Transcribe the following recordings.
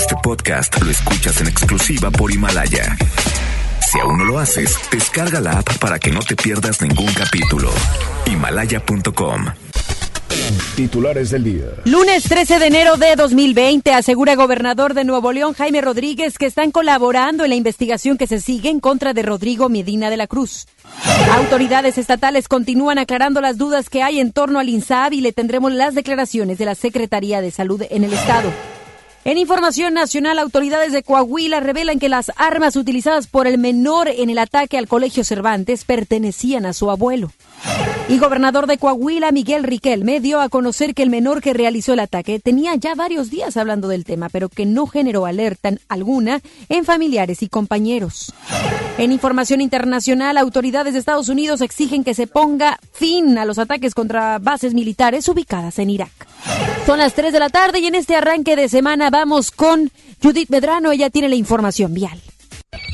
Este podcast lo escuchas en exclusiva por Himalaya. Si aún no lo haces, descarga la app para que no te pierdas ningún capítulo. Himalaya.com. Titulares del día. Lunes 13 de enero de 2020, asegura gobernador de Nuevo León, Jaime Rodríguez, que están colaborando en la investigación que se sigue en contra de Rodrigo Medina de la Cruz. Autoridades estatales continúan aclarando las dudas que hay en torno al INSAB y le tendremos las declaraciones de la Secretaría de Salud en el Estado. En información nacional, autoridades de Coahuila revelan que las armas utilizadas por el menor en el ataque al Colegio Cervantes pertenecían a su abuelo. Y gobernador de Coahuila, Miguel Riquelme, dio a conocer que el menor que realizó el ataque tenía ya varios días hablando del tema, pero que no generó alerta alguna en familiares y compañeros. En información internacional, autoridades de Estados Unidos exigen que se ponga fin a los ataques contra bases militares ubicadas en Irak. Son las 3 de la tarde y en este arranque de semana vamos con Judith Medrano. Ella tiene la información vial.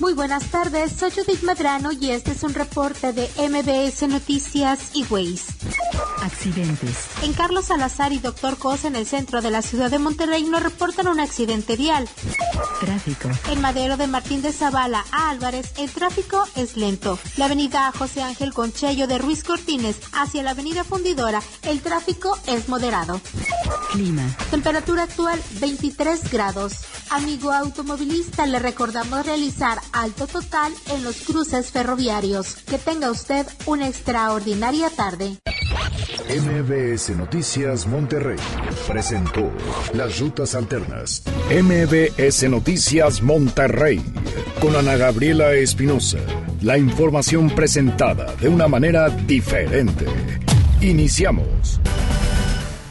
Muy buenas tardes, soy Judith Medrano y este es un reporte de MBS Noticias y Ways. Accidentes. En Carlos Salazar y Doctor Cos en el centro de la ciudad de Monterrey nos reportan un accidente vial. Tráfico. En Madero de Martín de Zavala a Álvarez, el tráfico es lento. La avenida José Ángel Conchello de Ruiz Cortines hacia la avenida Fundidora, el tráfico es moderado. Clima. Temperatura actual 23 grados. Amigo automovilista, le recordamos realizar alto total en los cruces ferroviarios. Que tenga usted una extraordinaria tarde. MBS Noticias Monterrey presentó Las Rutas Alternas. MBS Noticias Monterrey con Ana Gabriela Espinosa. La información presentada de una manera diferente. Iniciamos.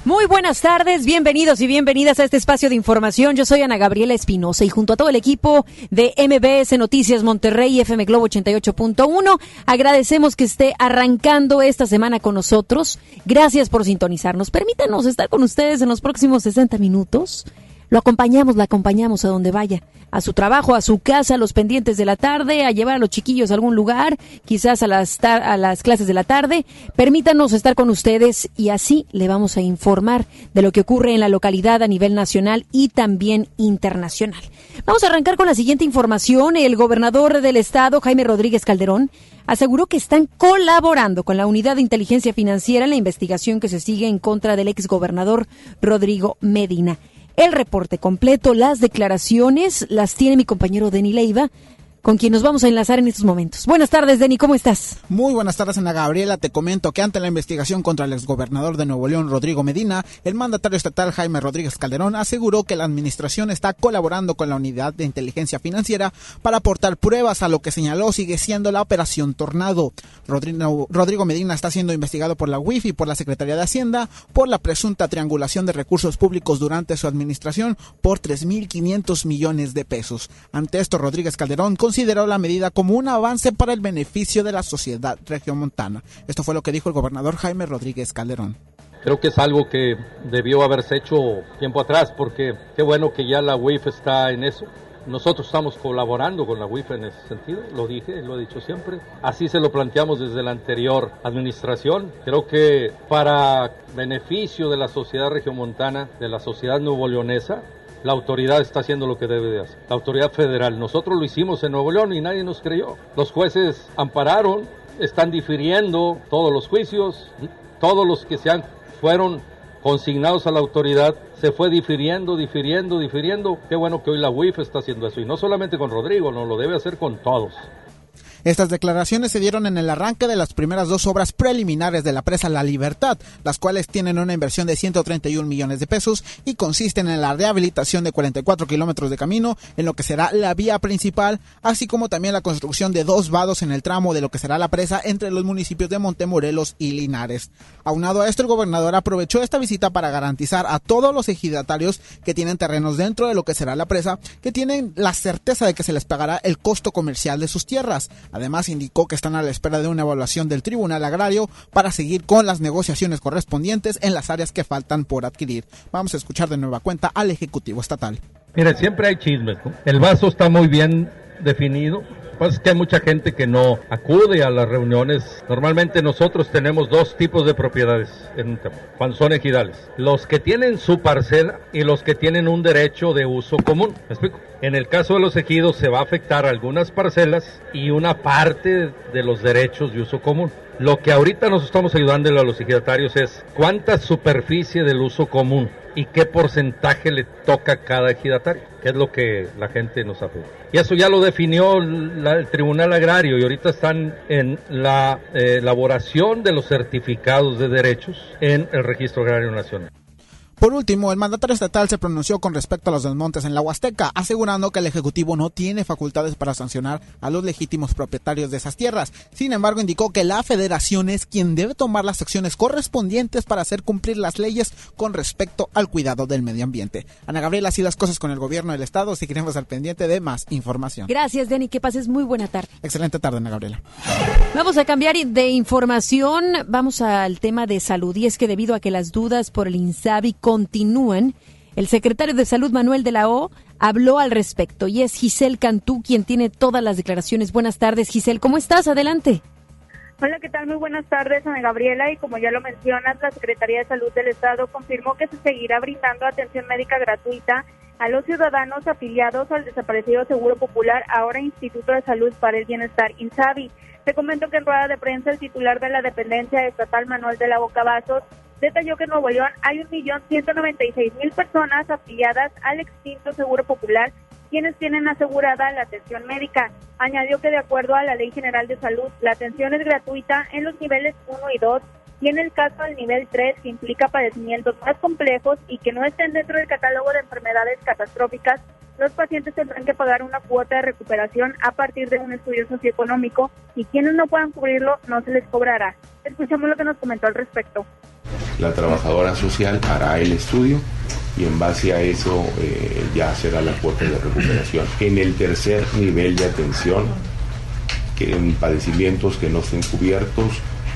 Muy buenas tardes, bienvenidos y bienvenidas a este espacio de información. Yo soy Ana Gabriela Espinosa y junto a todo el equipo de MBS Noticias Monterrey y FM Globo 88.1 agradecemos que esté arrancando esta semana con nosotros. Gracias por sintonizarnos. Permítanos estar con ustedes en los próximos 60 minutos. Lo acompañamos, la acompañamos a donde vaya, a su trabajo, a su casa, a los pendientes de la tarde, a llevar a los chiquillos a algún lugar, quizás a las, a las clases de la tarde. Permítanos estar con ustedes y así le vamos a informar de lo que ocurre en la localidad a nivel nacional y también internacional. Vamos a arrancar con la siguiente información. El gobernador del estado, Jaime Rodríguez Calderón, aseguró que están colaborando con la Unidad de Inteligencia Financiera en la investigación que se sigue en contra del exgobernador Rodrigo Medina. El reporte completo, las declaraciones, las tiene mi compañero Denny Leiva, con quien nos vamos a enlazar en estos momentos. Buenas tardes, Denny, ¿cómo estás? Muy buenas tardes, Ana Gabriela. Te comento que ante la investigación contra el exgobernador de Nuevo León, Rodrigo Medina, el mandatario estatal Jaime Rodríguez Calderón aseguró que la administración está colaborando con la unidad de inteligencia financiera para aportar pruebas a lo que señaló sigue siendo la operación Tornado. Rodrigo, Medina está siendo investigado por la UIF y por la Secretaría de Hacienda por la presunta triangulación de recursos públicos durante su administración por 3.500 millones de pesos. Ante esto, Rodríguez Calderón consideró la medida como un avance para el beneficio de la sociedad regiomontana. Esto fue lo que dijo el gobernador Jaime Rodríguez Calderón. Creo que es algo que debió haberse hecho tiempo atrás, porque qué bueno que ya la UIF está en eso. Nosotros estamos colaborando con la UIF en ese sentido, lo dije, lo he dicho siempre. Así se lo planteamos desde la anterior administración. Creo que para beneficio de la sociedad regiomontana, de la sociedad nuevo leonesa, la autoridad está haciendo lo que debe de hacer. La autoridad federal. Nosotros lo hicimos en Nuevo León y nadie nos creyó. Los jueces ampararon, están difiriendo todos los juicios, todos los que se han, fueron consignados a la autoridad, se fue difiriendo, difiriendo, difiriendo. Qué bueno que hoy la UIF está haciendo eso. Y no solamente con Rodrigo, no, lo debe hacer con todos. Estas declaraciones se dieron en el arranque de las primeras dos obras preliminares de la presa La Libertad, las cuales tienen una inversión de 131 millones de pesos y consisten en la rehabilitación de 44 kilómetros de camino en lo que será la vía principal, así como también la construcción de dos vados en el tramo de lo que será la presa entre los municipios de Montemorelos y Linares. Aunado a esto, el gobernador aprovechó esta visita para garantizar a todos los ejidatarios que tienen terrenos dentro de lo que será la presa que tienen la certeza de que se les pagará el costo comercial de sus tierras. Además, indicó que están a la espera de una evaluación del Tribunal Agrario para seguir con las negociaciones correspondientes en las áreas que faltan por adquirir. Vamos a escuchar de nueva cuenta al Ejecutivo Estatal. Mire, siempre hay chismes. ¿no? El vaso está muy bien definido. Pasa es que hay mucha gente que no acude a las reuniones. Normalmente nosotros tenemos dos tipos de propiedades en un tema, cuando son ejidales. Los que tienen su parcela y los que tienen un derecho de uso común. ¿Me explico? En el caso de los ejidos se va a afectar algunas parcelas y una parte de los derechos de uso común. Lo que ahorita nos estamos ayudando a los ejidatarios es cuánta superficie del uso común y qué porcentaje le toca a cada ejidatario, que es lo que la gente nos pedido. Y eso ya lo definió la, el Tribunal Agrario y ahorita están en la eh, elaboración de los certificados de derechos en el Registro Agrario Nacional. Por último, el mandatario estatal se pronunció con respecto a los desmontes en la Huasteca, asegurando que el Ejecutivo no tiene facultades para sancionar a los legítimos propietarios de esas tierras. Sin embargo, indicó que la Federación es quien debe tomar las acciones correspondientes para hacer cumplir las leyes con respecto al cuidado del medio ambiente. Ana Gabriela, así las cosas con el gobierno del Estado, si queremos al pendiente de más información. Gracias, Denny, que pases muy buena tarde. Excelente tarde, Ana Gabriela. Vamos a cambiar de información, vamos al tema de salud, y es que debido a que las dudas por el INSABI continúan. El secretario de Salud Manuel de la O habló al respecto y es Giselle Cantú quien tiene todas las declaraciones. Buenas tardes, Giselle. ¿Cómo estás? Adelante. Hola, ¿qué tal? Muy buenas tardes, Ana Gabriela. Y como ya lo mencionas, la Secretaría de Salud del Estado confirmó que se seguirá brindando atención médica gratuita a los ciudadanos afiliados al desaparecido Seguro Popular, ahora Instituto de Salud para el Bienestar, INSABI. Te comento que en rueda de prensa el titular de la dependencia estatal Manuel de la Boca Vasos detalló que en Nuevo León hay 1.196.000 personas afiliadas al extinto Seguro Popular quienes tienen asegurada la atención médica. Añadió que de acuerdo a la Ley General de Salud, la atención es gratuita en los niveles 1 y 2 y en el caso del nivel 3, que implica padecimientos más complejos y que no estén dentro del catálogo de enfermedades catastróficas, los pacientes tendrán que pagar una cuota de recuperación a partir de un estudio socioeconómico y quienes no puedan cubrirlo no se les cobrará. Escuchemos lo que nos comentó al respecto. La trabajadora social hará el estudio y en base a eso eh, ya será la cuota de recuperación. En el tercer nivel de atención, que en padecimientos que no estén cubiertos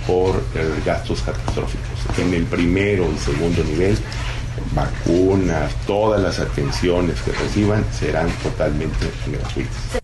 por eh, gastos catastróficos. En el primero y segundo nivel, vacunas, todas las atenciones que reciban serán totalmente gratuitas.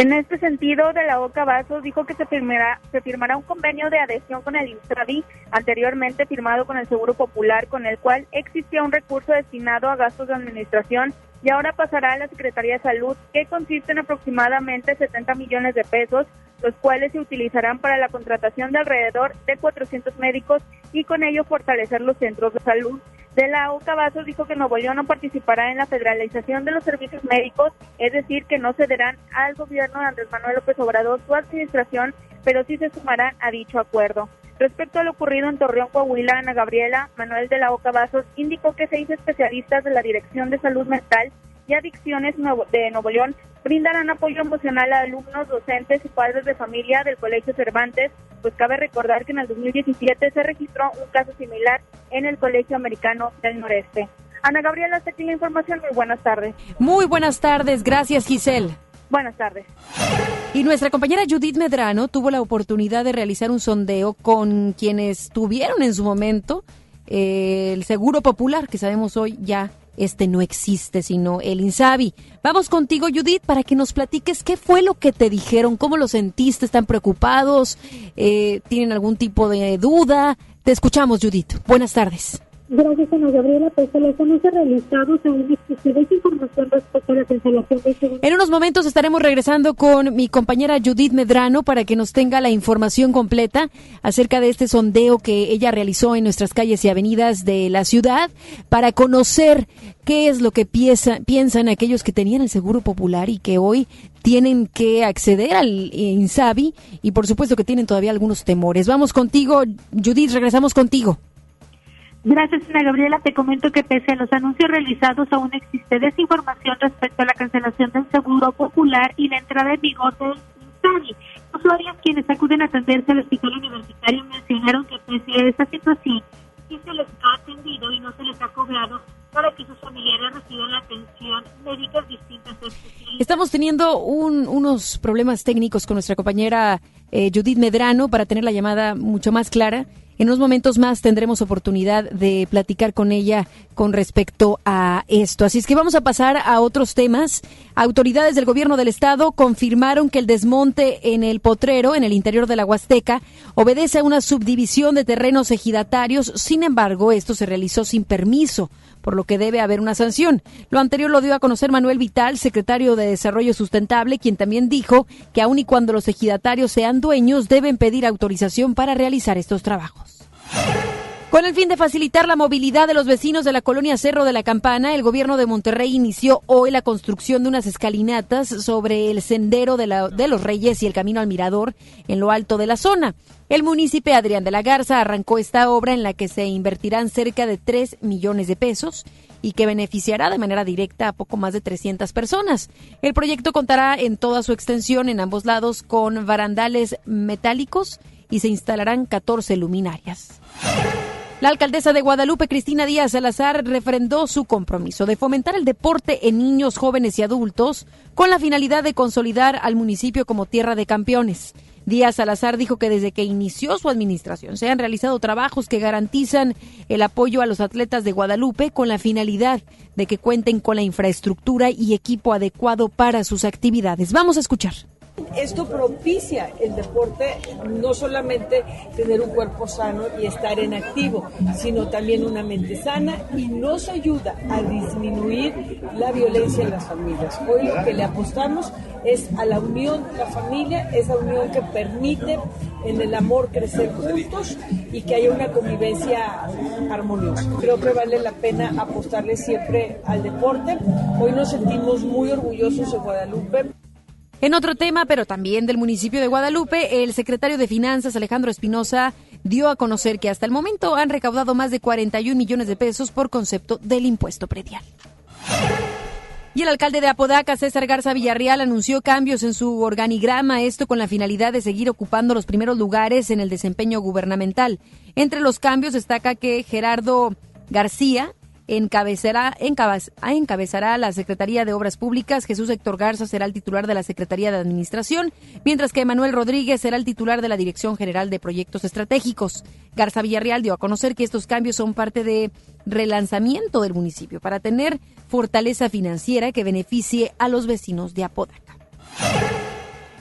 En este sentido, de la Boca Vasos dijo que se firmará, se firmará un convenio de adhesión con el INSABI, anteriormente firmado con el Seguro Popular, con el cual existía un recurso destinado a gastos de administración y ahora pasará a la Secretaría de Salud, que consiste en aproximadamente 70 millones de pesos, los cuales se utilizarán para la contratación de alrededor de 400 médicos y con ello fortalecer los centros de salud. De la OCA Vasos dijo que Nuevo León no participará en la federalización de los servicios médicos, es decir, que no cederán al gobierno de Andrés Manuel López Obrador su administración, pero sí se sumarán a dicho acuerdo. Respecto a lo ocurrido en Torreón, Coahuila, Ana Gabriela Manuel de la Oca Vasos indicó que seis especialistas de la Dirección de Salud Mental y Adicciones de Nuevo León brindarán apoyo emocional a alumnos, docentes y padres de familia del Colegio Cervantes, pues cabe recordar que en el 2017 se registró un caso similar en el Colegio Americano del Noreste. Ana Gabriela, hasta aquí la información. Muy buenas tardes. Muy buenas tardes. Gracias, Giselle. Buenas tardes. Y nuestra compañera Judith Medrano tuvo la oportunidad de realizar un sondeo con quienes tuvieron en su momento eh, el Seguro Popular, que sabemos hoy ya este no existe, sino el Insabi. Vamos contigo, Judith, para que nos platiques qué fue lo que te dijeron, cómo lo sentiste, están preocupados, eh, tienen algún tipo de duda. Te escuchamos, Judith. Buenas tardes. Gracias, Ana Gabriela. Pues realizados aún existe información respecto a. En unos momentos estaremos regresando con mi compañera Judith Medrano para que nos tenga la información completa acerca de este sondeo que ella realizó en nuestras calles y avenidas de la ciudad para conocer qué es lo que piensa, piensan aquellos que tenían el seguro popular y que hoy tienen que acceder al INSABI y por supuesto que tienen todavía algunos temores. Vamos contigo, Judith, regresamos contigo. Gracias, Ana Gabriela. Te comento que pese a los anuncios realizados, aún existe desinformación respecto a la cancelación del seguro popular y la entrada en vigor del INSABI. Usuarios quienes acuden a atenderse al hospital universitario mencionaron que pese a esta situación, sí se les ha atendido y no se les ha cobrado para que sus familiares reciban la atención médicas distintas. Estamos teniendo un, unos problemas técnicos con nuestra compañera eh, Judith Medrano para tener la llamada mucho más clara. En unos momentos más tendremos oportunidad de platicar con ella con respecto a esto. Así es que vamos a pasar a otros temas. Autoridades del gobierno del estado confirmaron que el desmonte en el potrero, en el interior de la Huasteca, obedece a una subdivisión de terrenos ejidatarios. Sin embargo, esto se realizó sin permiso por lo que debe haber una sanción. Lo anterior lo dio a conocer Manuel Vital, secretario de Desarrollo Sustentable, quien también dijo que aun y cuando los ejidatarios sean dueños, deben pedir autorización para realizar estos trabajos. Con el fin de facilitar la movilidad de los vecinos de la colonia Cerro de la Campana, el gobierno de Monterrey inició hoy la construcción de unas escalinatas sobre el sendero de, los Reyes y el camino al Mirador en lo alto de la zona. El municipio Adrián de la Garza arrancó esta obra en la que se invertirán cerca de 3 millones de pesos y que beneficiará de manera directa a poco más de 300 personas. El proyecto contará en toda su extensión en ambos lados con barandales metálicos y se instalarán 14 luminarias. La alcaldesa de Guadalupe, Cristina Díaz Salazar, refrendó su compromiso de fomentar el deporte en niños, jóvenes y adultos con la finalidad de consolidar al municipio como tierra de campeones. Díaz Salazar dijo que desde que inició su administración se han realizado trabajos que garantizan el apoyo a los atletas de Guadalupe con la finalidad de que cuenten con la infraestructura y equipo adecuado para sus actividades. Vamos a escuchar. Esto propicia el deporte, no solamente tener un cuerpo sano y estar en activo, sino también una mente sana y nos ayuda a disminuir la violencia en las familias. Hoy lo que le apostamos es a la unión de la familia, esa unión que permite en el amor crecer juntos y que haya una convivencia armoniosa. Creo que vale la pena apostarle siempre al deporte. Hoy nos sentimos muy orgullosos de Guadalupe. En otro tema, pero también del municipio de Guadalupe, el secretario de Finanzas, Alejandro Espinosa, dio a conocer que hasta el momento han recaudado más de 41 millones de pesos por concepto del impuesto predial. Y el alcalde de Apodaca, César Garza Villarreal, anunció cambios en su organigrama, esto con la finalidad de seguir ocupando los primeros lugares en el desempeño gubernamental. Entre los cambios destaca que Gerardo García encabezará, encabezará la Secretaría de Obras Públicas. Jesús Héctor Garza será el titular de la Secretaría de Administración, mientras que Manuel Rodríguez será el titular de la Dirección General de Proyectos Estratégicos. Garza Villarreal dio a conocer que estos cambios son parte de relanzamiento del municipio para tener fortaleza financiera que beneficie a los vecinos de Apodaca.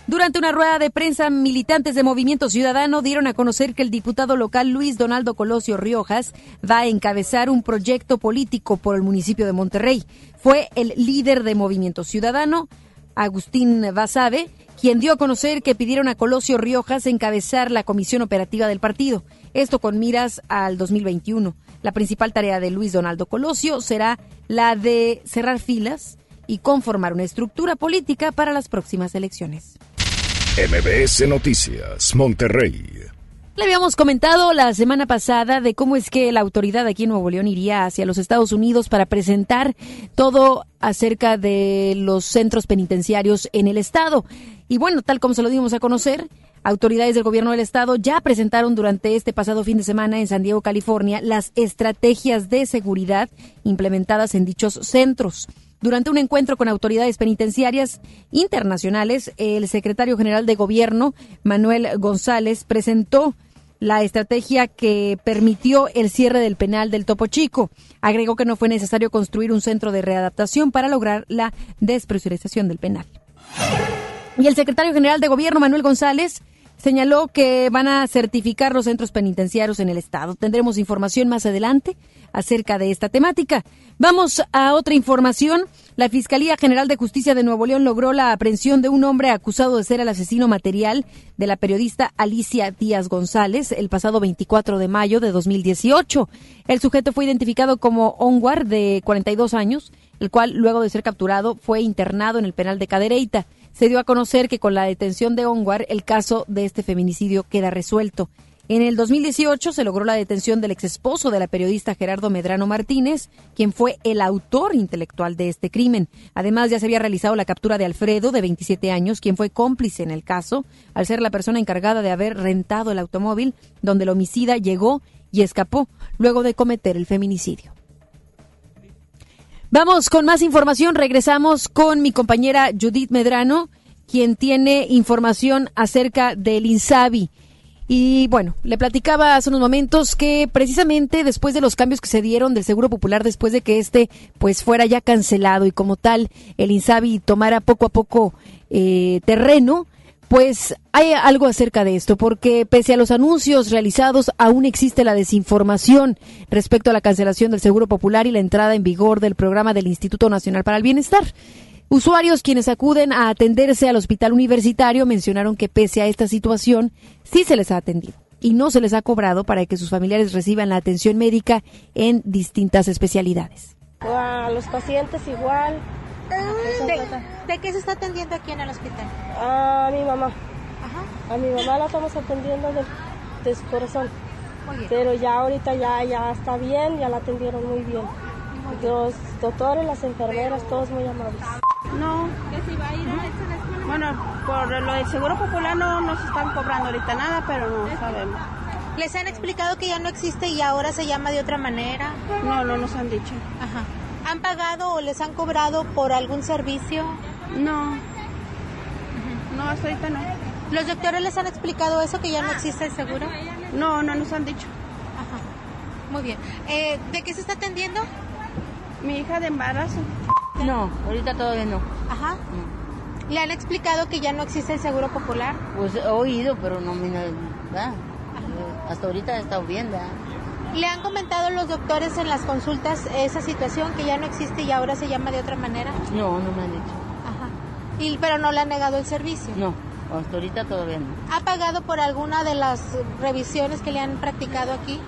Durante una rueda de prensa, militantes de Movimiento Ciudadano dieron a conocer que el diputado local Luis Donaldo Colosio Riojas va a encabezar un proyecto político por el municipio de Monterrey. Fue el líder de Movimiento Ciudadano, Agustín Basabe, quien dio a conocer que pidieron a Colosio Riojas encabezar la comisión operativa del partido. Esto con miras al 2021. La principal tarea de Luis Donaldo Colosio será la de cerrar filas y conformar una estructura política para las próximas elecciones. MBS Noticias, Monterrey. Le habíamos comentado la semana pasada de cómo es que la autoridad aquí en Nuevo León iría hacia los Estados Unidos para presentar todo acerca de los centros penitenciarios en el estado. Y bueno, tal como se lo dimos a conocer, autoridades del gobierno del estado ya presentaron durante este pasado fin de semana en San Diego, California, las estrategias de seguridad implementadas en dichos centros. Durante un encuentro con autoridades penitenciarias internacionales, el secretario general de Gobierno, Manuel González, presentó la estrategia que permitió el cierre del penal del Topo Chico. Agregó que no fue necesario construir un centro de readaptación para lograr la despresurización del penal. Y el secretario general de Gobierno, Manuel González, señaló que van a certificar los centros penitenciarios en el Estado. Tendremos información más adelante acerca de esta temática. Vamos a otra información. La Fiscalía General de Justicia de Nuevo León logró la aprehensión de un hombre acusado de ser el asesino material de la periodista Alicia Díaz González el pasado 24 de mayo de 2018. El sujeto fue identificado como Onwar, de 42 años, el cual, luego de ser capturado, fue internado en el penal de Cadereyta se dio a conocer que con la detención de Onguar el caso de este feminicidio queda resuelto. En el 2018 se logró la detención del exesposo de la periodista Gerardo Medrano Martínez, quien fue el autor intelectual de este crimen. Además, ya se había realizado la captura de Alfredo, de 27 años, quien fue cómplice en el caso, al ser la persona encargada de haber rentado el automóvil donde el homicida llegó y escapó luego de cometer el feminicidio. Vamos con más información. Regresamos con mi compañera Judith Medrano, quien tiene información acerca del INSABI. Y bueno, le platicaba hace unos momentos que precisamente después de los cambios que se dieron del Seguro Popular, después de que este pues fuera ya cancelado y como tal el Insabi tomara poco a poco eh, terreno, pues hay algo acerca de esto, porque pese a los anuncios realizados, aún existe la desinformación respecto a la cancelación del Seguro Popular y la entrada en vigor del programa del Instituto Nacional para el Bienestar. Usuarios quienes acuden a atenderse al hospital universitario mencionaron que pese a esta situación, sí se les ha atendido y no se les ha cobrado para que sus familiares reciban la atención médica en distintas especialidades. A los pacientes igual. ¿De, qué se está atendiendo aquí en el hospital? A mi mamá. A mi mamá la estamos atendiendo de, de su corazón. Pero ya ahorita ya, ya está bien, ya la atendieron muy bien. Los doctores, las enfermeras, todos muy amables. No. ¿Que si va a ir a Bueno, por lo del Seguro Popular no nos están cobrando ahorita nada, pero no sabemos. ¿Les han explicado que ya no existe y ahora se llama de otra manera? No, no nos han dicho. Ajá. ¿Han pagado o les han cobrado por algún servicio? No. No, hasta ahorita no. ¿Los doctores les han explicado eso, que ya no existe el seguro? No, no nos han dicho. Ajá. Muy bien. Eh, ¿De qué se está atendiendo? Mi hija de embarazo. No, ahorita todavía no. Ajá. ¿Le han explicado que ya no existe el seguro popular? Pues he oído, pero no me... Hasta ahorita he estado bien, ¿verdad? ¿Le han comentado los doctores en las consultas esa situación que ya no existe y ahora se llama de otra manera? No, no me han dicho. Ajá. ¿Y, ¿Pero no le han negado el servicio? No, hasta ahorita todavía no. ¿Ha pagado por alguna de las revisiones que le han practicado aquí?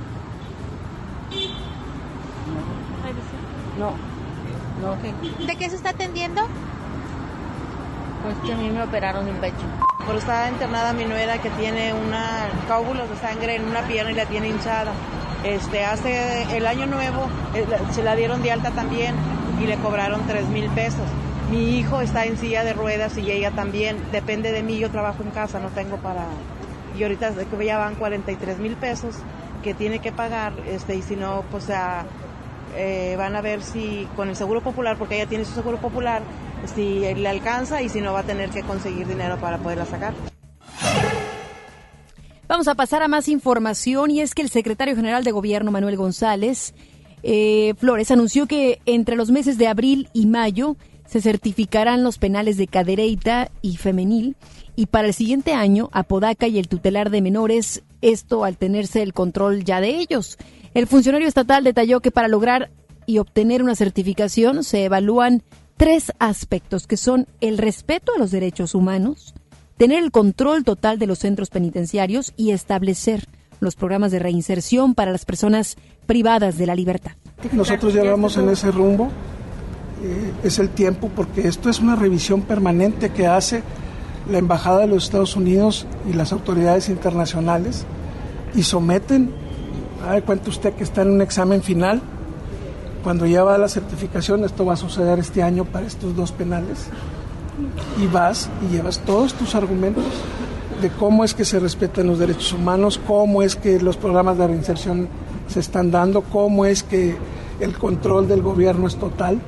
No. No. ¿De qué se está atendiendo? Pues que a mí me operaron en pecho. Por está internada mi nuera que tiene una coágulos de sangre en una pierna y la tiene hinchada. Este, hace el año nuevo eh, se la dieron de alta también y le cobraron tres mil pesos. Mi hijo está en silla de ruedas y ella también. Depende de mí, yo trabajo en casa, no tengo para... Y ahorita ya van 43 mil pesos que tiene que pagar, este, y si no, pues a eh, van a ver si con el seguro popular, porque ella tiene su seguro popular, si le alcanza y si no va a tener que conseguir dinero para poderla sacar. Vamos a pasar a más información y es que el secretario general de gobierno Manuel González eh, Flores anunció que entre los meses de abril y mayo se certificarán los penales de cadereita y femenil y para el siguiente año Apodaca y el tutelar de menores, esto al tenerse el control ya de ellos. El funcionario estatal detalló que para lograr y obtener una certificación se evalúan tres aspectos que son el respeto a los derechos humanos, tener el control total de los centros penitenciarios y establecer los programas de reinserción para las personas privadas de la libertad. Nosotros ya vamos en ese rumbo, eh, es el tiempo porque esto es una revisión permanente que hace la Embajada de los Estados Unidos y las autoridades internacionales y someten a ver, cuenta usted que está en un examen final. Cuando ya va la certificación, esto va a suceder este año para estos dos penales, y vas y llevas todos tus argumentos de cómo es que se respetan los derechos humanos, cómo es que los programas de reinserción se están dando, cómo es que el control del gobierno es total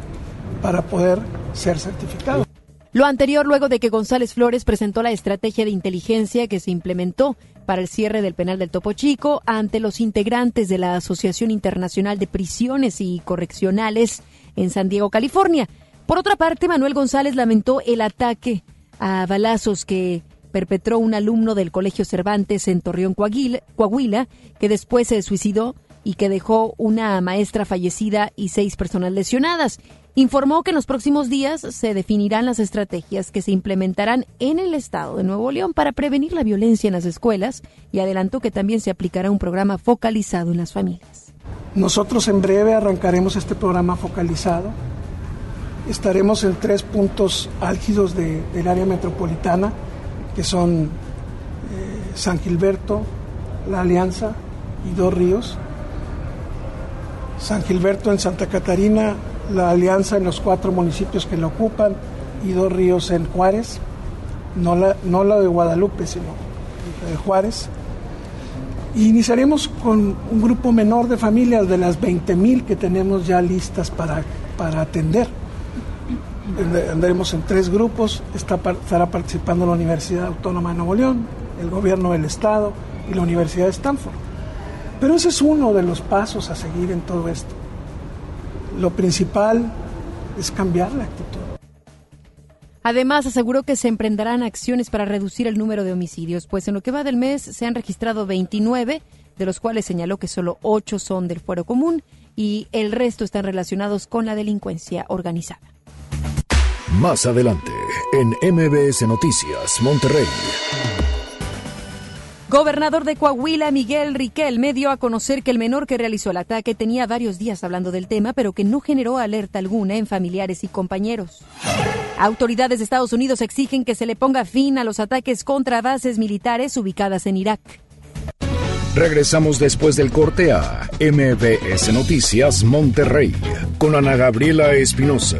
para poder ser certificado. Lo anterior luego de que González Flores presentó la estrategia de inteligencia que se implementó para el cierre del penal del Topo Chico ante los integrantes de la Asociación Internacional de Prisiones y Correccionales en San Diego, California. Por otra parte, Manuel González lamentó el ataque a balazos que perpetró un alumno del Colegio Cervantes en Torreón, Coahuila, que después se suicidó y que dejó una maestra fallecida y seis personas lesionadas informó que en los próximos días se definirán las estrategias que se implementarán en el estado de Nuevo León para prevenir la violencia en las escuelas y adelantó que también se aplicará un programa focalizado en las familias. Nosotros en breve arrancaremos este programa focalizado. Estaremos en tres puntos álgidos del área metropolitana, que son eh, San Gilberto, La Alianza y Dos Ríos. San Gilberto en Santa Catarina, la alianza en los cuatro municipios que lo ocupan y dos ríos en Juárez, no la, no la de Guadalupe, sino la de Juárez. iniciaremos con un grupo menor de familias de las 20.000 que tenemos ya listas para, para atender. Andaremos en tres grupos, estará participando la Universidad Autónoma de Nuevo León, el gobierno del Estado y la Universidad de Stanford. Pero ese es uno de los pasos a seguir en todo esto. Lo principal es cambiar la actitud. Además, aseguró que se emprenderán acciones para reducir el número de homicidios, pues en lo que va del mes se han registrado 29, de los cuales señaló que solo 8 son del fuero común y el resto están relacionados con la delincuencia organizada. Más adelante, en MBS Noticias, Monterrey. Gobernador de Coahuila, Miguel Riquelme, dio a conocer que el menor que realizó el ataque tenía varios días hablando del tema, pero que no generó alerta alguna en familiares y compañeros. Autoridades de Estados Unidos exigen que se le ponga fin a los ataques contra bases militares ubicadas en Irak. Regresamos después del corte a MBS Noticias Monterrey con Ana Gabriela Espinosa.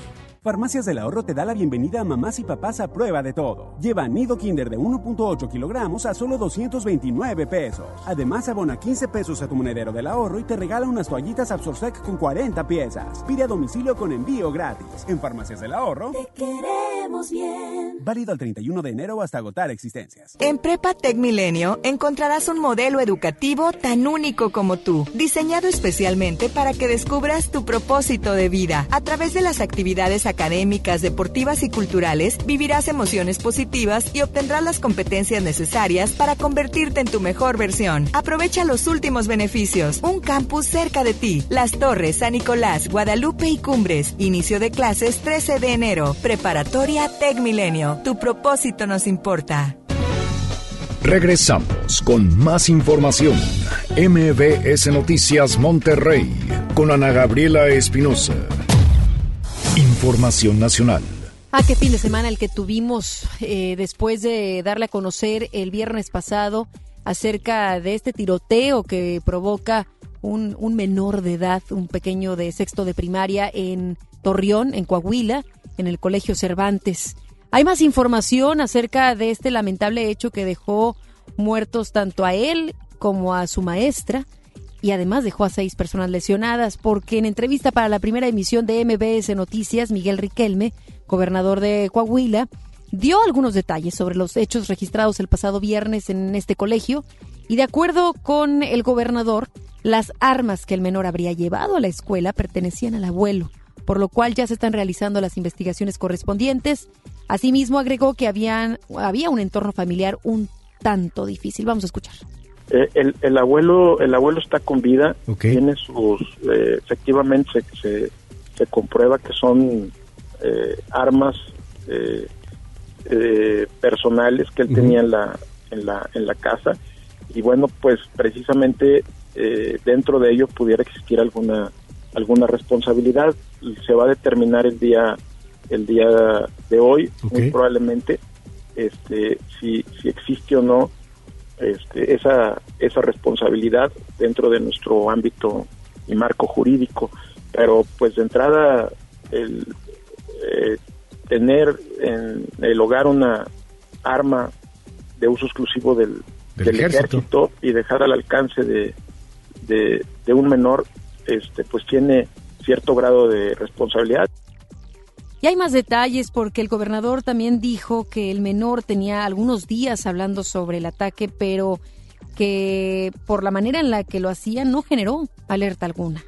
Farmacias del Ahorro te da la bienvenida a mamás y papás a prueba de todo. Lleva nido Kinder de 1.8 kilogramos a solo 229 pesos. Además, abona 15 pesos a tu monedero del ahorro y te regala unas toallitas Absorsec con 40 piezas. Pide a domicilio con envío gratis. En Farmacias del Ahorro. Te queremos bien. Válido el 31 de enero hasta agotar existencias. En Prepa Tech Milenio encontrarás un modelo educativo tan único como tú, diseñado especialmente para que descubras tu propósito de vida. A través de las actividades académicas, deportivas y culturales, vivirás emociones positivas y obtendrás las competencias necesarias para convertirte en tu mejor versión. Aprovecha los últimos beneficios. Un campus cerca de ti. Las Torres, San Nicolás, Guadalupe y Cumbres. Inicio de clases 13 de enero. Preparatoria Tech Milenio. Tu propósito nos importa. Regresamos con más información. MBS Noticias Monterrey con Ana Gabriela Espinosa. Información nacional. Ah, qué fin de semana el que tuvimos eh, después de darle a conocer el viernes pasado acerca de este tiroteo que provoca un, un menor de edad, un pequeño de sexto de primaria en Torreón, en Coahuila, en el Colegio Cervantes. Hay más información acerca de este lamentable hecho que dejó muertos tanto a él como a su maestra y además dejó a seis personas lesionadas porque en entrevista para la primera emisión de MBS Noticias, Miguel Riquelme, gobernador de Coahuila, dio algunos detalles sobre los hechos registrados el pasado viernes en este colegio y de acuerdo con el gobernador, las armas que el menor habría llevado a la escuela pertenecían al abuelo, por lo cual ya se están realizando las investigaciones correspondientes. Asimismo agregó que habían, había un entorno familiar un tanto difícil. Vamos a escuchar. Eh, el, el, abuelo el abuelo está con vida tiene sus eh, efectivamente se, se, comprueba que son eh, armas eh, personales que él tenía en la, en, la, en la casa. Y bueno, pues precisamente dentro de ello pudiera existir alguna alguna responsabilidad. Se va a determinar el día el día de hoy muy probablemente este si, si existe o no este, esa esa responsabilidad dentro de nuestro ámbito y marco jurídico pero pues de entrada el eh, tener en el hogar una arma de uso exclusivo del, ejército. y dejar al alcance de, de, un menor, este, pues tiene cierto grado de responsabilidad. Y hay más detalles porque el gobernador también dijo que el menor tenía algunos días hablando sobre el ataque, pero que por la manera en la que lo hacía no generó alerta alguna.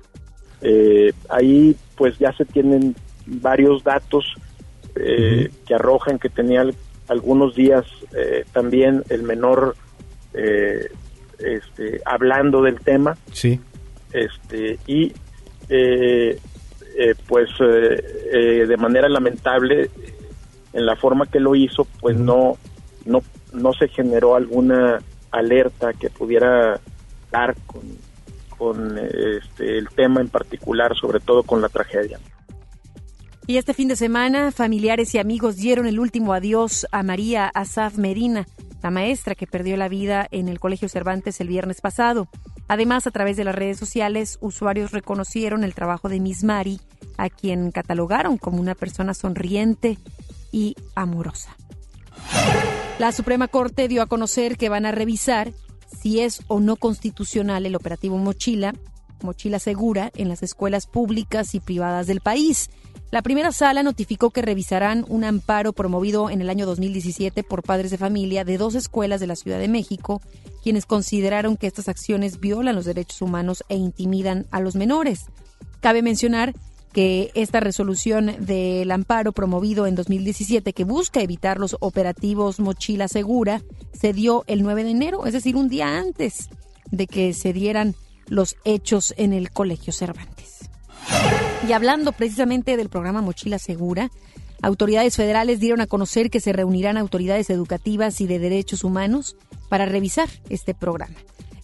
Eh, ahí pues ya se tienen varios datos eh, que arrojan que tenía algunos días eh, también el menor eh, este, hablando del tema. Sí. Este, y pues de manera lamentable, en la forma que lo hizo, pues no, no, no se generó alguna alerta que pudiera dar con, con este, el tema en particular, sobre todo con la tragedia. Y este fin de semana, familiares y amigos dieron el último adiós a María Asaf Medina, la maestra que perdió la vida en el Colegio Cervantes el viernes pasado. Además, a través de las redes sociales, usuarios reconocieron el trabajo de Miss Mari, a quien catalogaron como una persona sonriente y amorosa. La Suprema Corte dio a conocer que van a revisar si es o no constitucional el operativo Mochila, Mochila Segura, en las escuelas públicas y privadas del país. La primera sala notificó que revisarán un amparo promovido en el año 2017 por padres de familia de dos escuelas de la Ciudad de México, quienes consideraron que estas acciones violan los derechos humanos e intimidan a los menores. Cabe mencionar que esta resolución del amparo promovido en 2017 que busca evitar los operativos Mochila Segura se dio el 9 de enero, es decir, un día antes de que se dieran los hechos en el Colegio Cervantes. Y hablando precisamente del programa Mochila Segura, autoridades federales dieron a conocer que se reunirán autoridades educativas y de derechos humanos para revisar este programa.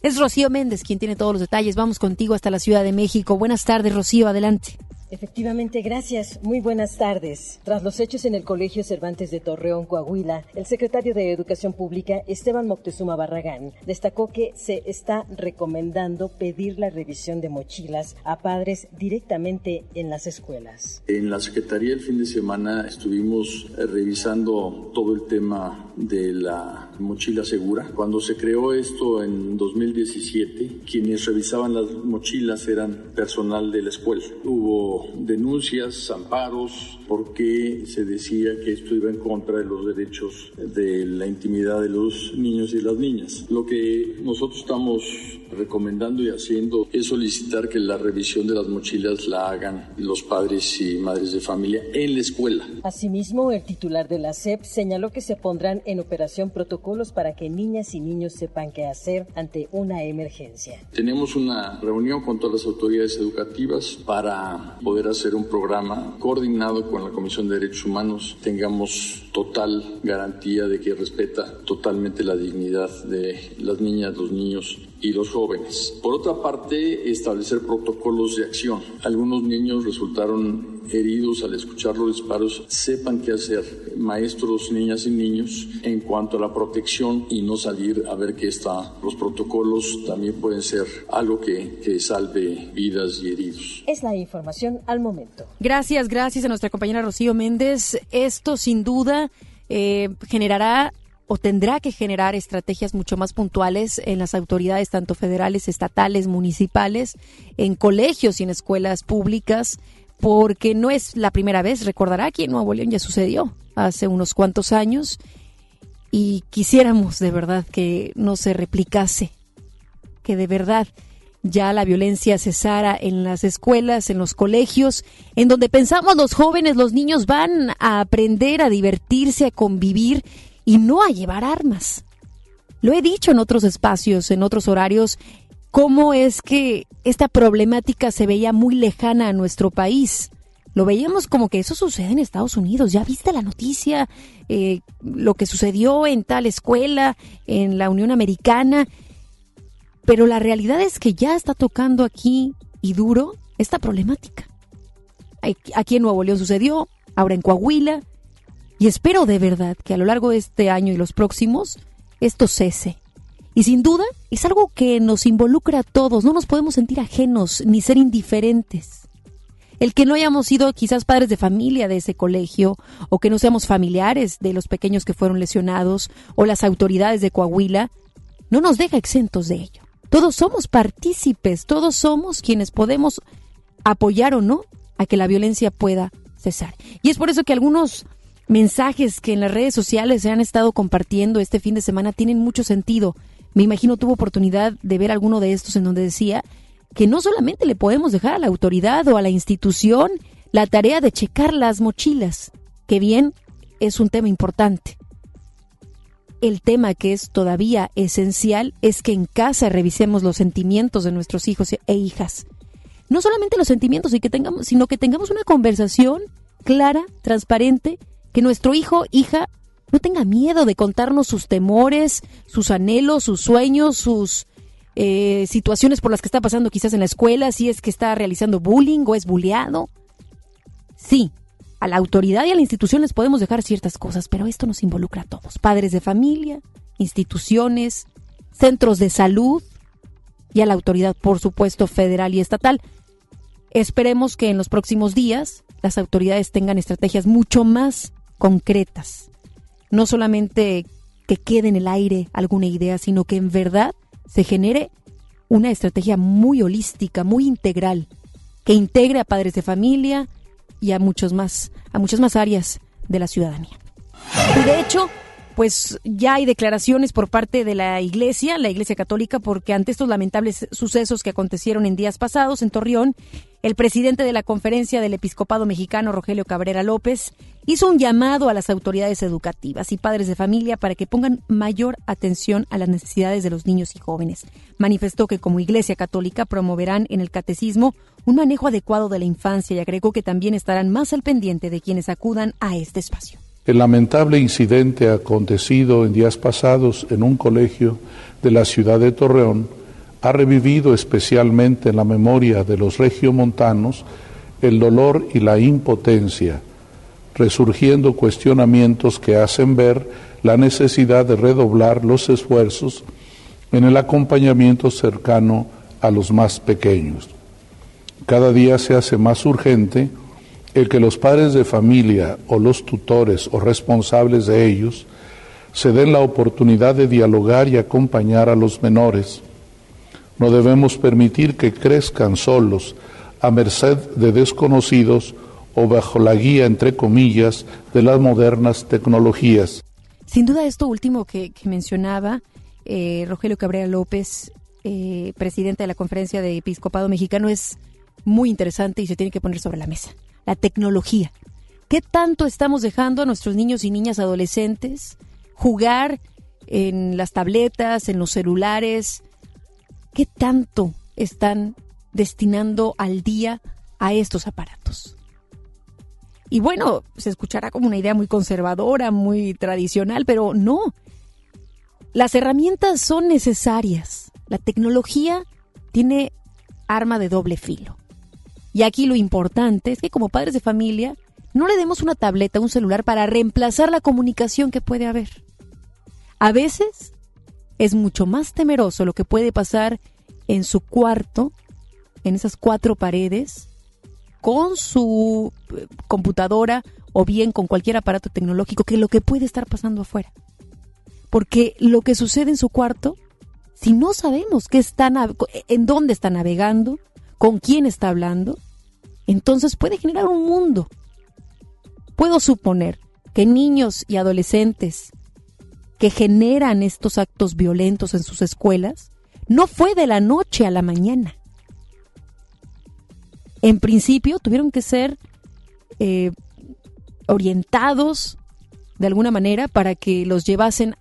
Es Rocío Méndez quien tiene todos los detalles. Vamos contigo hasta la Ciudad de México. Buenas tardes, Rocío, adelante. Efectivamente, gracias. Muy buenas tardes. Tras los hechos en el Colegio Cervantes de Torreón, Coahuila, el secretario de Educación Pública, Esteban Moctezuma Barragán, destacó que se está recomendando pedir la revisión de mochilas a padres directamente en las escuelas. En la Secretaría el fin de semana estuvimos eh, revisando todo el tema de la mochila segura. Cuando se creó esto en 2017, quienes revisaban las mochilas eran personal de la escuela. Hubo denuncias, amparos, porque se decía que esto iba en contra de los derechos de la intimidad de los niños y las niñas. Lo que nosotros estamos recomendando y haciendo es solicitar que la revisión de las mochilas la hagan los padres y madres de familia en la escuela. Asimismo, el titular de la SEP señaló que se pondrán en operación protocolos para que niñas y niños sepan qué hacer ante una emergencia. Tenemos una reunión con todas las autoridades educativas para poder hacer un programa coordinado con la Comisión de Derechos Humanos, tengamos total garantía de que respeta totalmente la dignidad de las niñas, los niños y los jóvenes. Por otra parte, establecer protocolos de acción. Algunos niños resultaron heridos al escuchar los disparos. Sepan qué hacer, maestros, niñas y niños, en cuanto a la protección y no salir a ver qué está. Los protocolos también pueden ser algo que, que salve vidas y heridos. Es la información al momento. Gracias, gracias a nuestra compañera Rocío Méndez. Esto sin duda eh, generará o tendrá que generar estrategias mucho más puntuales en las autoridades, tanto federales, estatales, municipales, en colegios y en escuelas públicas, porque no es la primera vez, recordará que en Nuevo León ya sucedió hace unos cuantos años y quisiéramos de verdad que no se replicase, que de verdad ya la violencia cesara en las escuelas, en los colegios, en donde pensamos los jóvenes, los niños van a aprender a divertirse, a convivir y no a llevar armas. Lo he dicho en otros espacios, en otros horarios, cómo es que esta problemática se veía muy lejana a nuestro país. lo veíamos como que eso sucede en Estados Unidos. Ya viste la noticia, eh, lo que sucedió en tal escuela, en la Unión Americana. Pero la realidad es que ya está tocando aquí y duro esta problemática. Aquí en Nuevo León sucedió, ahora en Coahuila, y espero de verdad que a lo largo de este año y los próximos esto cese. Y sin duda es algo que nos involucra a todos, no nos podemos sentir ajenos ni ser indiferentes. El que no hayamos sido quizás padres de familia de ese colegio, o que no seamos familiares de los pequeños que fueron lesionados, o las autoridades de Coahuila, no nos deja exentos de ello. Todos somos partícipes, todos somos quienes podemos apoyar o no a que la violencia pueda cesar. Y es por eso que algunos mensajes que en las redes sociales se han estado compartiendo este fin de semana tienen mucho sentido. Me imagino tuvo oportunidad de ver alguno de estos en donde decía que no solamente le podemos dejar a la autoridad o a la institución la tarea de checar las mochilas, que bien es un tema importante. El tema que es todavía esencial es que en casa revisemos los sentimientos de nuestros hijos e hijas. No solamente los sentimientos, sino que tengamos una conversación clara, transparente, que nuestro hijo, hija, no tenga miedo de contarnos sus temores, sus anhelos, sus sueños, sus eh, situaciones por las que está pasando quizás en la escuela, si es que está realizando bullying o es bulleado. Sí, a la autoridad y a la institución les podemos dejar ciertas cosas, pero esto nos involucra a todos, padres de familia, instituciones, centros de salud y a la autoridad, por supuesto, federal y estatal. Esperemos que en los próximos días las autoridades tengan estrategias mucho más concretas. No solamente que quede en el aire alguna idea, sino que en verdad se genere una estrategia muy holística, muy integral, que integre a padres de familia y a muchos más, a muchas más áreas de la ciudadanía. Y de hecho, pues ya hay declaraciones por parte de la Iglesia, la Iglesia Católica, porque ante estos lamentables sucesos que acontecieron en días pasados en Torreón, el presidente de la Conferencia del Episcopado Mexicano, Rogelio Cabrera López, hizo un llamado a las autoridades educativas y padres de familia para que pongan mayor atención a las necesidades de los niños y jóvenes. Manifestó que como Iglesia Católica promoverán en el catecismo un manejo adecuado de la infancia y agregó que también estarán más al pendiente de quienes acudan a este espacio. El lamentable incidente acontecido en días pasados en un colegio de la ciudad de Torreón ha revivido especialmente en la memoria de los regiomontanos el dolor y la impotencia, resurgiendo cuestionamientos que hacen ver la necesidad de redoblar los esfuerzos en el acompañamiento cercano a los más pequeños. Cada día se hace más urgente el que los padres de familia o los tutores o responsables de ellos se den la oportunidad de dialogar y acompañar a los menores no debemos permitir que crezcan solos, a merced de desconocidos o bajo la guía, entre comillas, de las modernas tecnologías. Sin duda esto último que, mencionaba eh, Rogelio Cabrera López, eh, presidente de la Conferencia de Episcopado Mexicano, es muy interesante y se tiene que poner sobre la mesa. La tecnología. ¿Qué tanto estamos dejando a nuestros niños y niñas adolescentes jugar en las tabletas, en los celulares, ¿Qué tanto están destinando al día a estos aparatos? Y bueno, se escuchará como una idea muy conservadora, muy tradicional, pero no. Las herramientas son necesarias. La tecnología tiene arma de doble filo. Y aquí lo importante es que como padres de familia no le demos una tableta, un celular para reemplazar la comunicación que puede haber. A veces es mucho más temeroso lo que puede pasar en su cuarto, en esas cuatro paredes, con su eh, computadora o bien con cualquier aparato tecnológico, que lo que puede estar pasando afuera. Porque lo que sucede en su cuarto, si no sabemos qué está, en dónde está navegando, con quién está hablando, entonces puede generar un mundo. Puedo suponer que niños y adolescentes que generan estos actos violentos en sus escuelas no fue de la noche a la mañana. En principio tuvieron que ser eh, orientados de alguna manera para que los llevasen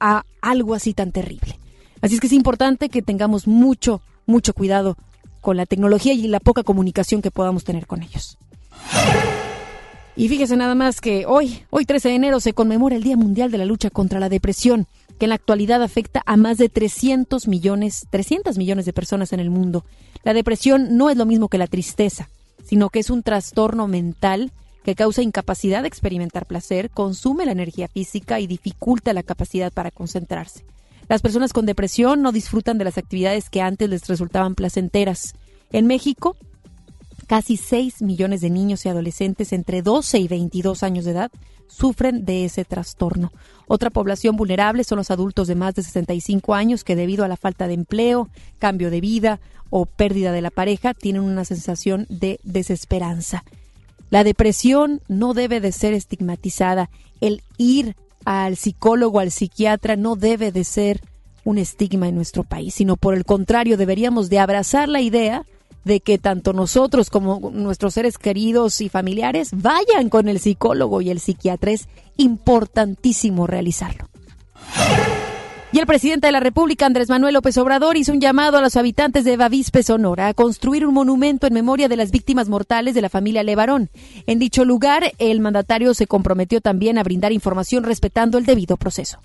a algo así tan terrible. Así es que es importante que tengamos mucho, mucho cuidado con la tecnología y la poca comunicación que podamos tener con ellos. Y fíjese nada más que hoy, hoy 13 de enero, se conmemora el Día Mundial de la Lucha contra la Depresión, que en la actualidad afecta a más de 300 millones, 300 millones de personas en el mundo. La depresión no es lo mismo que la tristeza, sino que es un trastorno mental que causa incapacidad de experimentar placer, consume la energía física y dificulta la capacidad para concentrarse. Las personas con depresión no disfrutan de las actividades que antes les resultaban placenteras. En México, casi 6 millones de niños y adolescentes entre 12 y 22 años de edad sufren de ese trastorno. Otra población vulnerable son los adultos de más de 65 años que debido a la falta de empleo, cambio de vida o pérdida de la pareja tienen una sensación de desesperanza. La depresión no debe de ser estigmatizada. El ir al psicólogo, al psiquiatra, no debe de ser un estigma en nuestro país, sino por el contrario, deberíamos de abrazar la idea de que tanto nosotros como nuestros seres queridos y familiares vayan con el psicólogo y el psiquiatra. Es importantísimo realizarlo. Y el presidente de la República, Andrés Manuel López Obrador, hizo un llamado a los habitantes de Bavispe, Sonora, a construir un monumento en memoria de las víctimas mortales de la familia Levarón. En dicho lugar, el mandatario se comprometió también a brindar información respetando el debido proceso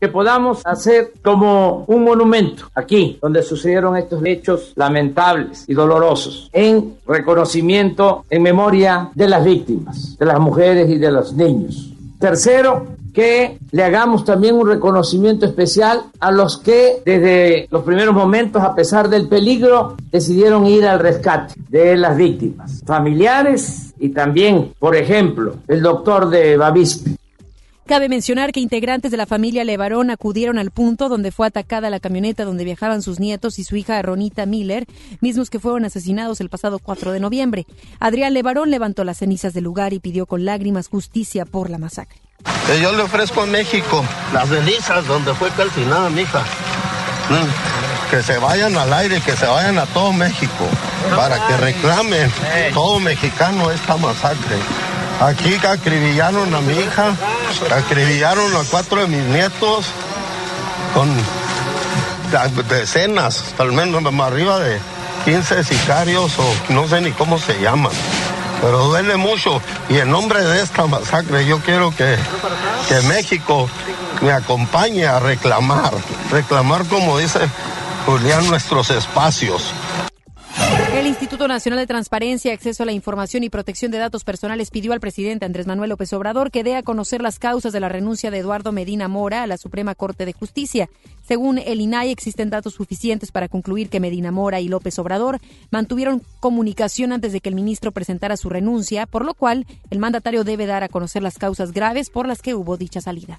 que podamos hacer como un monumento aquí, donde sucedieron estos hechos lamentables y dolorosos, en reconocimiento, en memoria de las víctimas, de las mujeres y de los niños. Tercero, que le hagamos también un reconocimiento especial a los que desde los primeros momentos, a pesar del peligro, decidieron ir al rescate de las víctimas, familiares y también, por ejemplo, el doctor de Bavispe, Cabe mencionar que integrantes de la familia Levarón acudieron al punto donde fue atacada la camioneta donde viajaban sus nietos y su hija Ronita Miller, mismos que fueron asesinados el pasado 4 de noviembre. Adrián Levarón levantó las cenizas del lugar y pidió con lágrimas justicia por la masacre. Yo le ofrezco a México las cenizas donde fue calcinada mi hija. Mm, que se vayan al aire, que se vayan a todo México, para que reclamen todo mexicano esta masacre. Aquí acribillaron a mi hija, acribillaron a cuatro de mis nietos con decenas, al menos más arriba de 15 sicarios o no sé ni cómo se llaman. Pero duele mucho y en nombre de esta masacre yo quiero que, que México me acompañe a reclamar, reclamar como dice Julián nuestros espacios. El Instituto Nacional de Transparencia, Acceso a la Información y Protección de Datos Personales pidió al presidente Andrés Manuel López Obrador que dé a conocer las causas de la renuncia de Eduardo Medina Mora a la Suprema Corte de Justicia. Según el INAI, existen datos suficientes para concluir que Medina Mora y López Obrador mantuvieron comunicación antes de que el ministro presentara su renuncia, por lo cual el mandatario debe dar a conocer las causas graves por las que hubo dicha salida.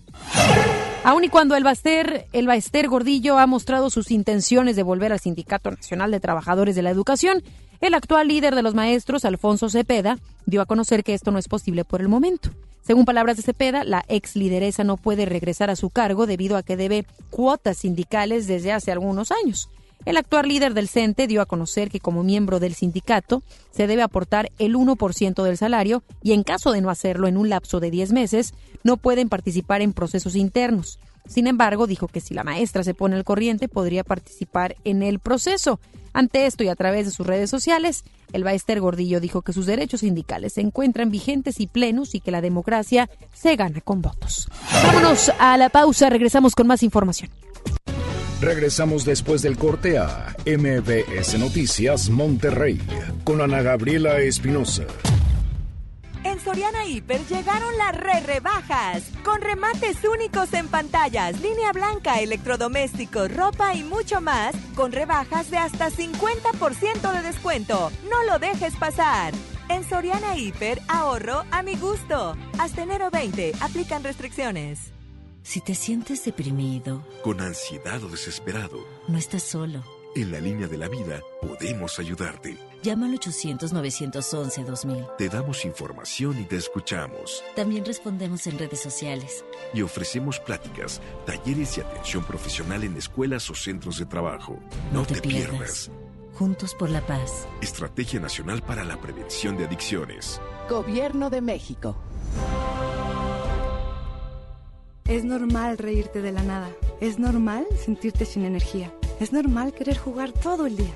Aun y cuando el Baster, el Baester Gordillo ha mostrado sus intenciones de volver al Sindicato Nacional de Trabajadores de la Educación, el actual líder de los maestros, Alfonso Cepeda, dio a conocer que esto no es posible por el momento. Según palabras de Cepeda, la ex lideresa no puede regresar a su cargo debido a que debe cuotas sindicales desde hace algunos años. El actual líder del CENTE dio a conocer que como miembro del sindicato se debe aportar el 1% del salario y en caso de no hacerlo en un lapso de 10 meses, no pueden participar en procesos internos. Sin embargo, dijo que si la maestra se pone al corriente, podría participar en el proceso. Ante esto y a través de sus redes sociales, el Baester Gordillo dijo que sus derechos sindicales se encuentran vigentes y plenos y que la democracia se gana con votos. Vámonos a la pausa, regresamos con más información. Regresamos después del corte a MBS Noticias Monterrey con Ana Gabriela Espinosa. En Soriana Hiper llegaron las re rebajas, con remates únicos en pantallas, línea blanca, electrodomésticos, ropa y mucho más, con rebajas de hasta 50% de descuento. No lo dejes pasar. En Soriana Hiper, ahorro a mi gusto. Hasta enero 20, aplican restricciones. Si te sientes deprimido, con ansiedad o desesperado, no estás solo. En la línea de la vida podemos ayudarte. Llama al 800-911-2000. Te damos información y te escuchamos. También respondemos en redes sociales. Y ofrecemos pláticas, talleres y atención profesional en escuelas o centros de trabajo. No, te, pierdas. Juntos por la paz. Estrategia Nacional para la Prevención de Adicciones. Gobierno de México. Es normal reírte de la nada. Es normal sentirte sin energía. Es normal querer jugar todo el día.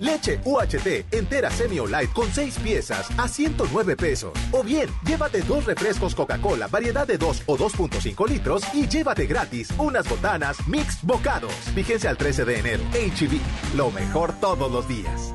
Leche UHT entera semi o light con 6 piezas a 109 pesos. O bien, llévate dos refrescos Coca-Cola variedad de 2 o 2.5 litros y llévate gratis unas botanas mixed bocados. Fíjense al 13 de enero. HB, lo mejor todos los días.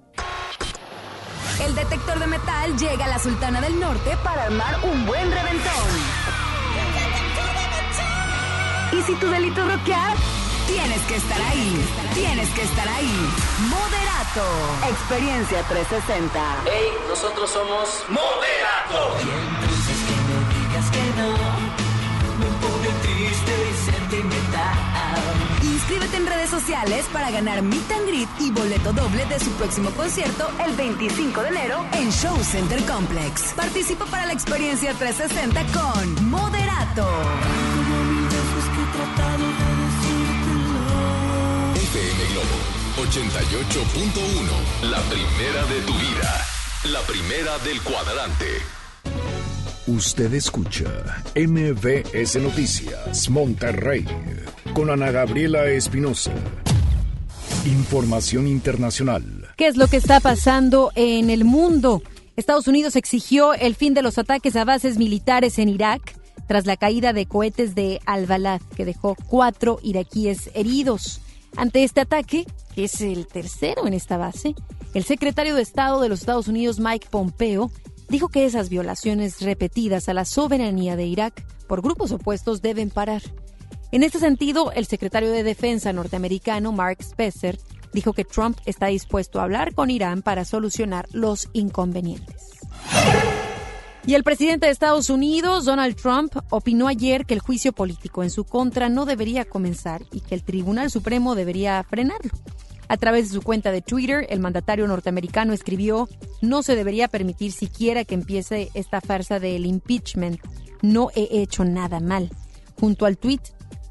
El detector de metal llega a la Sultana del Norte para armar un buen reventón. Y si tu delito es rockear, tienes que estar ahí. Tienes que estar ahí. Moderato. Experiencia 360. Hey, nosotros somos Moderato. Y entonces que me digas que no, me pone triste y sentimental. Inscríbete en redes sociales para ganar Meet and Greet y boleto doble de su próximo concierto el 25 de enero en Show Center Complex. Participa para la experiencia 360 con Moderato. FM Globo 88.1. La primera de tu vida. La primera del cuadrante. Usted escucha MBS Noticias Monterrey con Ana Gabriela Espinosa. Información internacional. ¿Qué es lo que está pasando en el mundo? Estados Unidos exigió el fin de los ataques a bases militares en Irak tras la caída de cohetes de Al-Balad, que dejó cuatro iraquíes heridos. Ante este ataque, que es el tercero en esta base, el secretario de Estado de los Estados Unidos, Mike Pompeo, dijo que esas violaciones repetidas a la soberanía de Irak por grupos opuestos deben parar. En este sentido, el secretario de Defensa norteamericano, Mark Spesser, dijo que Trump está dispuesto a hablar con Irán para solucionar los inconvenientes. Y el presidente de Estados Unidos, Donald Trump, opinó ayer que el juicio político en su contra no debería comenzar y que el Tribunal Supremo debería frenarlo. A través de su cuenta de Twitter, el mandatario norteamericano escribió, no se debería permitir siquiera que empiece esta farsa del impeachment. No he hecho nada mal. Junto al tweet,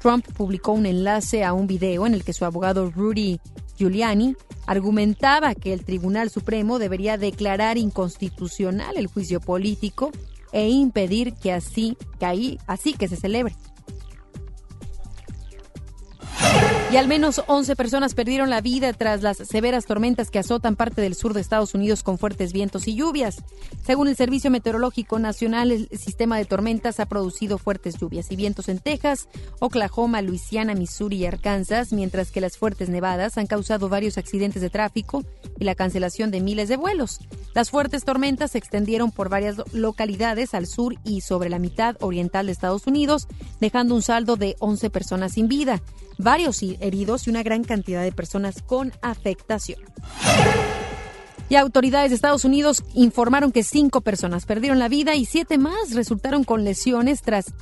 Trump publicó un enlace a un video en el que su abogado Rudy Giuliani argumentaba que el Tribunal Supremo debería declarar inconstitucional el juicio político e impedir que así, que así que se celebre. Y al menos 11 personas perdieron la vida tras las severas tormentas que azotan parte del sur de Estados Unidos con fuertes vientos y lluvias. Según el Servicio Meteorológico Nacional, el sistema de tormentas ha producido fuertes lluvias y vientos en Texas, Oklahoma, Luisiana, Missouri y Arkansas, mientras que las fuertes nevadas han causado varios accidentes de tráfico y la cancelación de miles de vuelos. Las fuertes tormentas se extendieron por varias localidades al sur y sobre la mitad oriental de Estados Unidos, dejando un saldo de 11 personas sin vida varios heridos y una gran cantidad de personas con afectación. Y autoridades de Estados Unidos informaron que cinco personas perdieron la vida y siete más resultaron con lesiones tras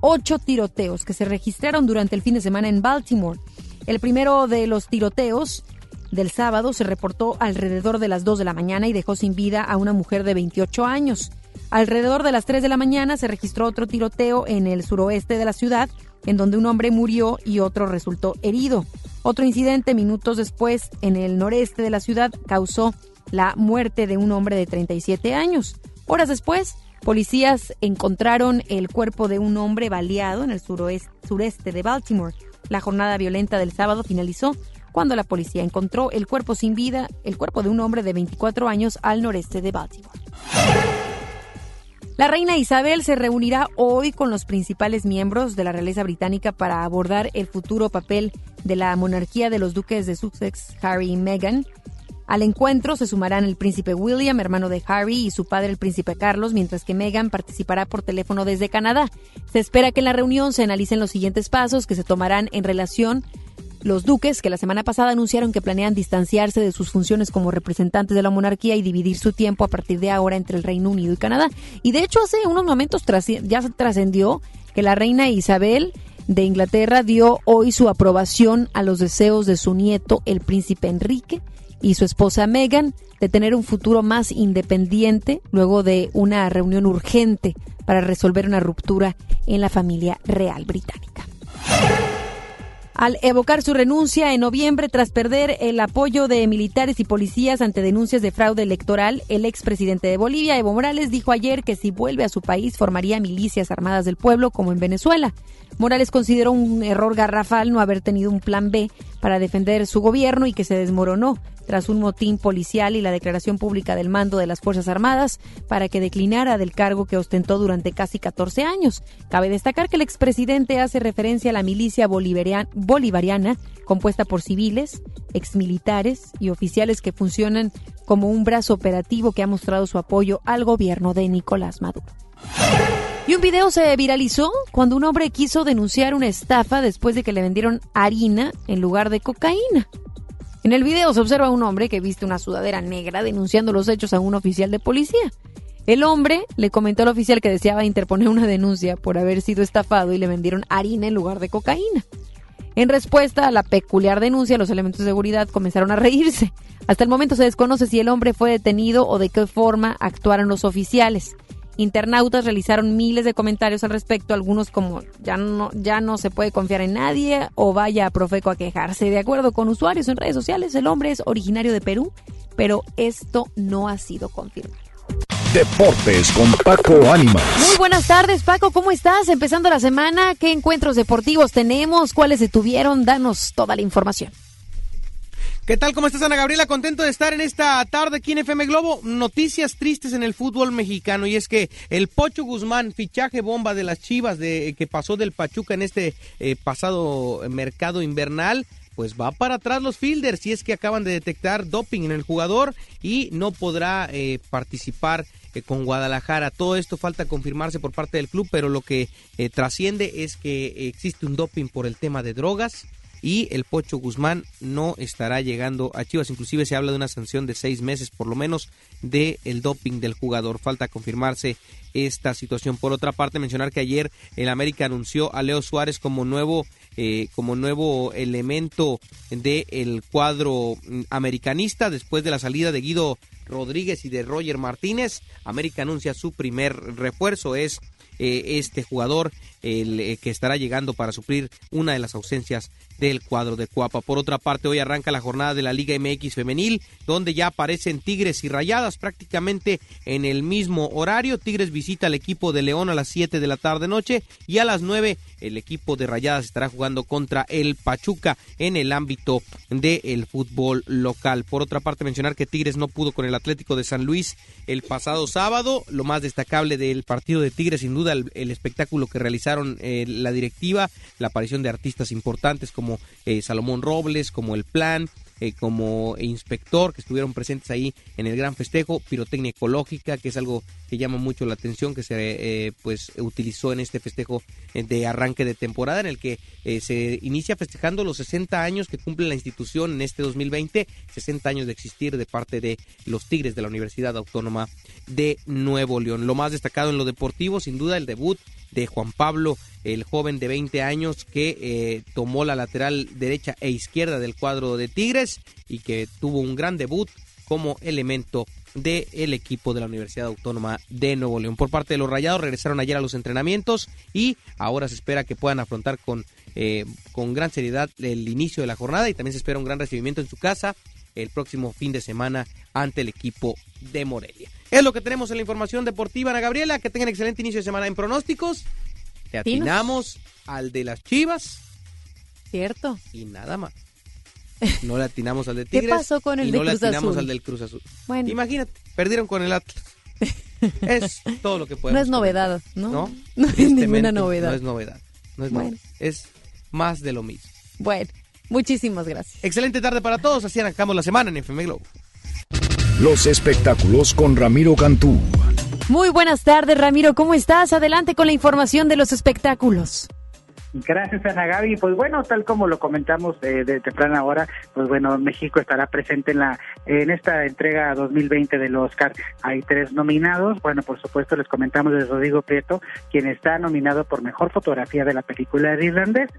ocho tiroteos que se registraron durante el fin de semana en Baltimore. El primero de los tiroteos del sábado se reportó alrededor de las 2 de la mañana y dejó sin vida a una mujer de 28 años. Alrededor de las 3 de la mañana se registró otro tiroteo en el suroeste de la ciudad en donde un hombre murió y otro resultó herido. Otro incidente minutos después en el noreste de la ciudad causó la muerte de un hombre de 37 años. Horas después, policías encontraron el cuerpo de un hombre baleado en el suroeste, sureste de Baltimore. La jornada violenta del sábado finalizó cuando la policía encontró el cuerpo sin vida, el cuerpo de un hombre de 24 años al noreste de Baltimore. La reina Isabel se reunirá hoy con los principales miembros de la realeza británica para abordar el futuro papel de la monarquía de los duques de Sussex, Harry y Meghan. Al encuentro se sumarán el príncipe William, hermano de Harry, y su padre el príncipe Carlos, mientras que Meghan participará por teléfono desde Canadá. Se espera que en la reunión se analicen los siguientes pasos que se tomarán en relación los duques, que la semana pasada anunciaron que planean distanciarse de sus funciones como representantes de la monarquía y dividir su tiempo a partir de ahora entre el Reino Unido y Canadá. Y de hecho hace unos momentos ya trascendió que la reina Isabel de Inglaterra dio hoy su aprobación a los deseos de su nieto, el príncipe Enrique, y su esposa Meghan de tener un futuro más independiente luego de una reunión urgente para resolver una ruptura en la familia real británica al evocar su renuncia en noviembre tras perder el apoyo de militares y policías ante denuncias de fraude electoral, el expresidente de Bolivia, Evo Morales, dijo ayer que si vuelve a su país formaría milicias armadas del pueblo como en Venezuela. Morales consideró un error garrafal no haber tenido un plan B para defender su gobierno y que se desmoronó tras un motín policial y la declaración pública del mando de las Fuerzas Armadas para que declinara del cargo que ostentó durante casi 14 años. Cabe destacar que el expresidente hace referencia a la milicia bolivariana compuesta por civiles, exmilitares y oficiales que funcionan como un brazo operativo que ha mostrado su apoyo al gobierno de Nicolás Maduro. Y un video se viralizó cuando un hombre quiso denunciar una estafa después de que le vendieron harina en lugar de cocaína. En el video se observa a un hombre que viste una sudadera negra denunciando los hechos a un oficial de policía. El hombre le comentó al oficial que deseaba interponer una denuncia por haber sido estafado y le vendieron harina en lugar de cocaína. En respuesta a la peculiar denuncia, los elementos de seguridad comenzaron a reírse. Hasta el momento se desconoce si el hombre fue detenido o de qué forma actuaron los oficiales. Internautas realizaron miles de comentarios al respecto, algunos como ya no, ya no se puede confiar en nadie o vaya a Profeco a quejarse. De acuerdo con usuarios en redes sociales, el hombre es originario de Perú, pero esto no ha sido confirmado. Deportes con Paco Ánimas. Muy buenas tardes, Paco. ¿Cómo estás? Empezando la semana, ¿qué encuentros deportivos tenemos? ¿Cuáles se tuvieron? Danos toda la información. ¿Qué tal? ¿Cómo estás, Ana Gabriela? Contento de estar en esta tarde aquí en FM Globo. Noticias tristes en el fútbol mexicano y es que el Pocho Guzmán, fichaje bomba de las Chivas de que pasó del Pachuca en este eh, pasado mercado invernal, pues va para atrás los fielders si es que acaban de detectar doping en el jugador y no podrá eh, participar eh, con Guadalajara. Todo esto falta confirmarse por parte del club, pero lo que trasciende es que existe un doping por el tema de drogas y el Pocho Guzmán no estará llegando a Chivas. Inclusive se habla de una sanción de seis meses por lo menos de el doping del jugador. Falta confirmarse esta situación. Por otra parte, mencionar que ayer el América anunció a Leo Suárez como nuevo eh, como nuevo elemento del cuadro americanista después de la salida de Guido Rodríguez y de Roger Martínez. América anuncia su primer refuerzo es eh, este jugador el eh, que estará llegando para suplir una de las ausencias del cuadro de Cuapa. Por otra parte, hoy arranca la jornada de la Liga MX femenil, donde ya aparecen Tigres y Rayadas prácticamente en el mismo horario. Tigres visita al equipo de León a las 7 de la tarde noche y a las 9 el equipo de Rayadas estará jugando contra el Pachuca en el ámbito del fútbol local. Por otra parte, mencionar que Tigres no pudo con el Atlético de San Luis el pasado sábado. Lo más destacable del partido de Tigres, sin duda, el, espectáculo que realizaron eh, la directiva, la aparición de artistas importantes como eh, Salomón Robles, como El Plan, eh, como inspector que estuvieron presentes ahí en el gran festejo, pirotecnia ecológica, que es algo que llama mucho la atención, que se pues utilizó en este festejo de arranque de temporada, en el que se inicia festejando los 60 años que cumple la institución en este 2020, 60 años de existir de parte de los Tigres de la Universidad Autónoma de Nuevo León. Lo más destacado en lo deportivo, sin duda, el debut de Juan Pablo, el joven de 20 años que eh, tomó la lateral derecha e izquierda del cuadro de Tigres y que tuvo un gran debut como elemento del equipo de la Universidad Autónoma de Nuevo León. Por parte de los Rayados regresaron ayer a los entrenamientos y ahora se espera que puedan afrontar con, eh, con gran seriedad el inicio de la jornada y también se espera un gran recibimiento en su casa el próximo fin de semana ante el equipo de Morelia. Es lo que tenemos en la información deportiva, Ana Gabriela. Que tengan excelente inicio de semana en pronósticos. Te atinamos al de las Chivas. Cierto. Y nada más. No le atinamos al de Tigres. ¿Qué pasó con el y de no Cruz le atinamos Azul? al del Cruz Azul. Bueno. Imagínate, perdieron con el Atlas. es todo lo que podemos. No es novedad, ¿no? No, No es ninguna novedad. No es novedad. No es Bueno. novedad. Es más de lo mismo. Bueno, muchísimas gracias. Excelente tarde para todos. Así arrancamos la semana en FM Globo. Los espectáculos con Ramiro Cantú. Muy buenas tardes, Ramiro. ¿Cómo estás? Adelante con la información de los espectáculos. Gracias, Ana Gaby. Pues bueno, tal como lo comentamos eh, de temprana hora, pues bueno, México estará presente en la en esta entrega 2020 del Oscar. Hay tres nominados. Bueno, por supuesto, les comentamos de Rodrigo Prieto, quien está nominado por mejor fotografía de la película de irlandés.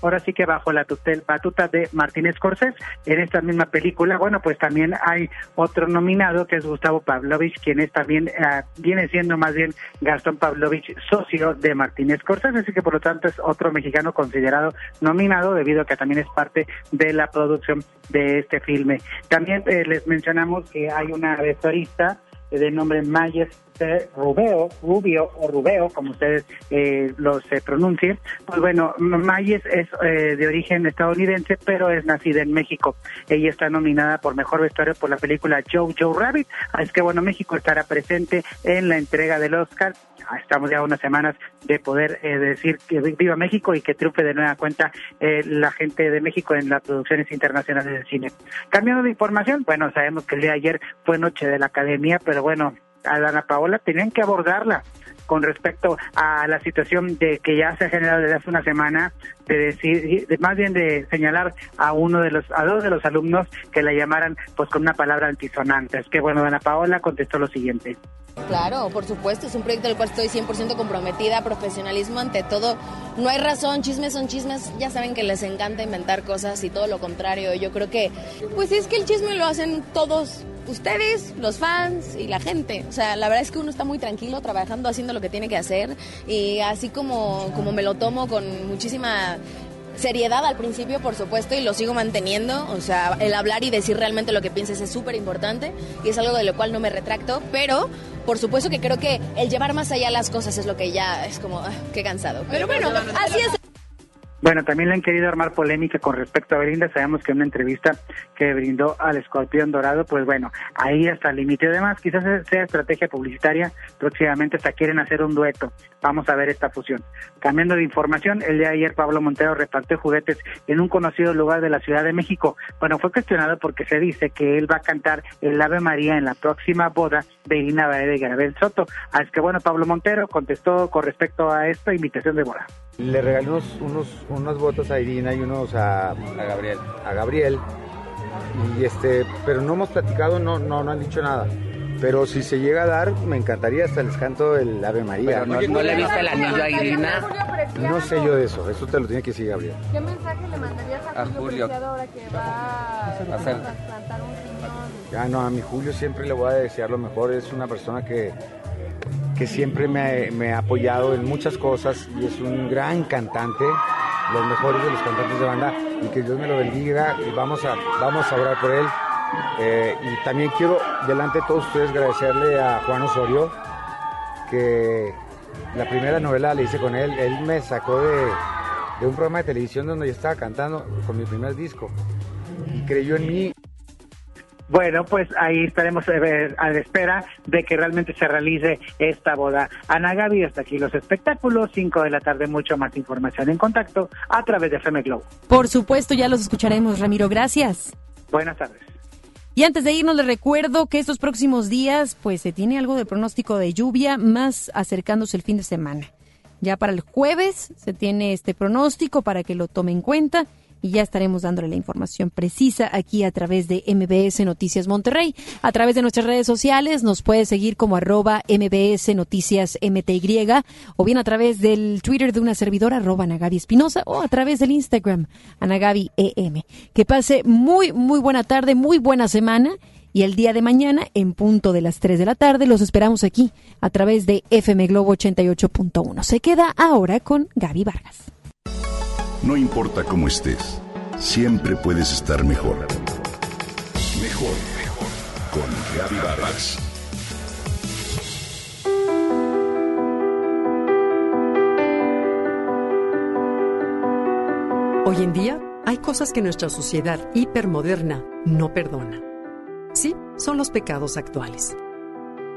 Ahora sí que bajo la tutel, batuta de Martínez Scorsese, en esta misma película, bueno, pues también hay otro nominado que es Gustavo Pavlovich, quien es también, eh, viene siendo más bien Gastón Pavlovich, socio de Martínez Scorsese, así que por lo tanto es otro mexicano considerado nominado debido a que también es parte de la producción de este filme. También eh, les mencionamos que hay una vestuarista de nombre Mayes Rubeo, Rubio o Rubeo, como ustedes eh, los se pronuncien. Pues bueno, Mayes es eh, de origen estadounidense, pero es nacida en México. Ella está nominada por Mejor Vestuario por la película Joe Joe Rabbit. Así que bueno, México estará presente en la entrega del Oscar estamos ya unas semanas de poder eh, decir que viva México y que triunfe de nueva cuenta eh, la gente de México en las producciones internacionales del cine. Cambiando de información, bueno, sabemos que el día de ayer fue noche de la academia, pero bueno, a Dana Paola tenían que abordarla con respecto a la situación de que ya se ha generado desde hace una semana de decir más bien de señalar a uno de los a dos de los alumnos que la llamaran pues con una palabra antisonante. Es que bueno, Dana Paola contestó lo siguiente. Claro, por supuesto, es un proyecto del cual estoy 100% comprometida, profesionalismo ante todo. No hay razón, chismes son chismes, ya saben que les encanta inventar cosas y todo lo contrario. Yo creo que, pues es que el chisme lo hacen todos ustedes, los fans y la gente. O sea, la verdad es que uno está muy tranquilo trabajando, haciendo lo que tiene que hacer y así como, como me lo tomo con muchísima seriedad al principio, por supuesto, y lo sigo manteniendo. O sea, el hablar y decir realmente lo que pienses es súper importante y es algo de lo cual no me retracto, pero por supuesto que creo que el llevar más allá las cosas es lo que ya es como, ah, qué cansado. Pero bueno, así es. Bueno, también le han querido armar polémica con respecto a Belinda. Sabemos que en una entrevista que brindó al escorpión dorado, pues bueno, ahí hasta el límite. Además, quizás sea estrategia publicitaria. Próximamente hasta quieren hacer un dueto. Vamos a ver esta fusión. Cambiando de información, el día de ayer Pablo Montero repartió juguetes en un conocido lugar de la Ciudad de México. Bueno, fue cuestionado porque se dice que él va a cantar el Ave María en la próxima boda de Irina Bae de Garabel Soto. Así que bueno, Pablo Montero contestó con respecto a esta invitación de boda. Le regalé unos, unos, unos votos a Irina y unos a, a Gabriel. A Gabriel. Y este, pero no hemos platicado, no, no, no han dicho nada. Pero si se llega a dar, me encantaría hasta les canto el Ave María. Pero no, no le viste el anillo a Irina. No sé yo de eso, eso te lo tiene que decir Gabriel. ¿Qué mensaje le mandarías a, A Julio. ahora que va a hacer- trasplantar un Ya no, a mi Julio siempre le voy a desear lo mejor. Es una persona que, que siempre me, me ha apoyado en muchas cosas y es un gran cantante, los mejores de los cantantes de banda. Y que Dios me lo bendiga y vamos a, vamos a orar por él. Eh, y también quiero, delante de todos ustedes, agradecerle a Juan Osorio, que la primera novela la hice con él. Él me sacó de, de un programa de televisión donde yo estaba cantando con mi primer disco. Y creyó en mí Bueno, pues ahí estaremos eh, a la espera de que realmente se realice esta boda. Ana Gaby, hasta aquí los espectáculos, 5 de la tarde, mucho más información en contacto a través de FM Globo. Por supuesto, ya los escucharemos, Ramiro. Gracias. Buenas tardes. Y antes de irnos, les recuerdo que estos próximos días, pues se tiene algo de pronóstico de lluvia, más acercándose el fin de semana. Ya para el jueves se tiene este pronóstico para que lo tome en cuenta y ya estaremos dándole la información precisa aquí a través de MBS Noticias Monterrey. A través de nuestras redes sociales nos puede seguir como arroba MBS Noticias MTY o bien a través del Twitter de una servidora arroba Anagabi Espinosa o a través del Instagram Anagabi EM. Que pase muy, muy buena tarde, muy buena semana y el día de mañana, en punto de las 3 de la tarde, los esperamos aquí a través de FM Globo 88.1. Se queda ahora con Gaby Vargas. No importa cómo estés, siempre puedes estar mejor. Mejor, mejor. Con Vargas. Hoy en día hay cosas que nuestra sociedad hipermoderna no perdona. Sí, son los pecados actuales.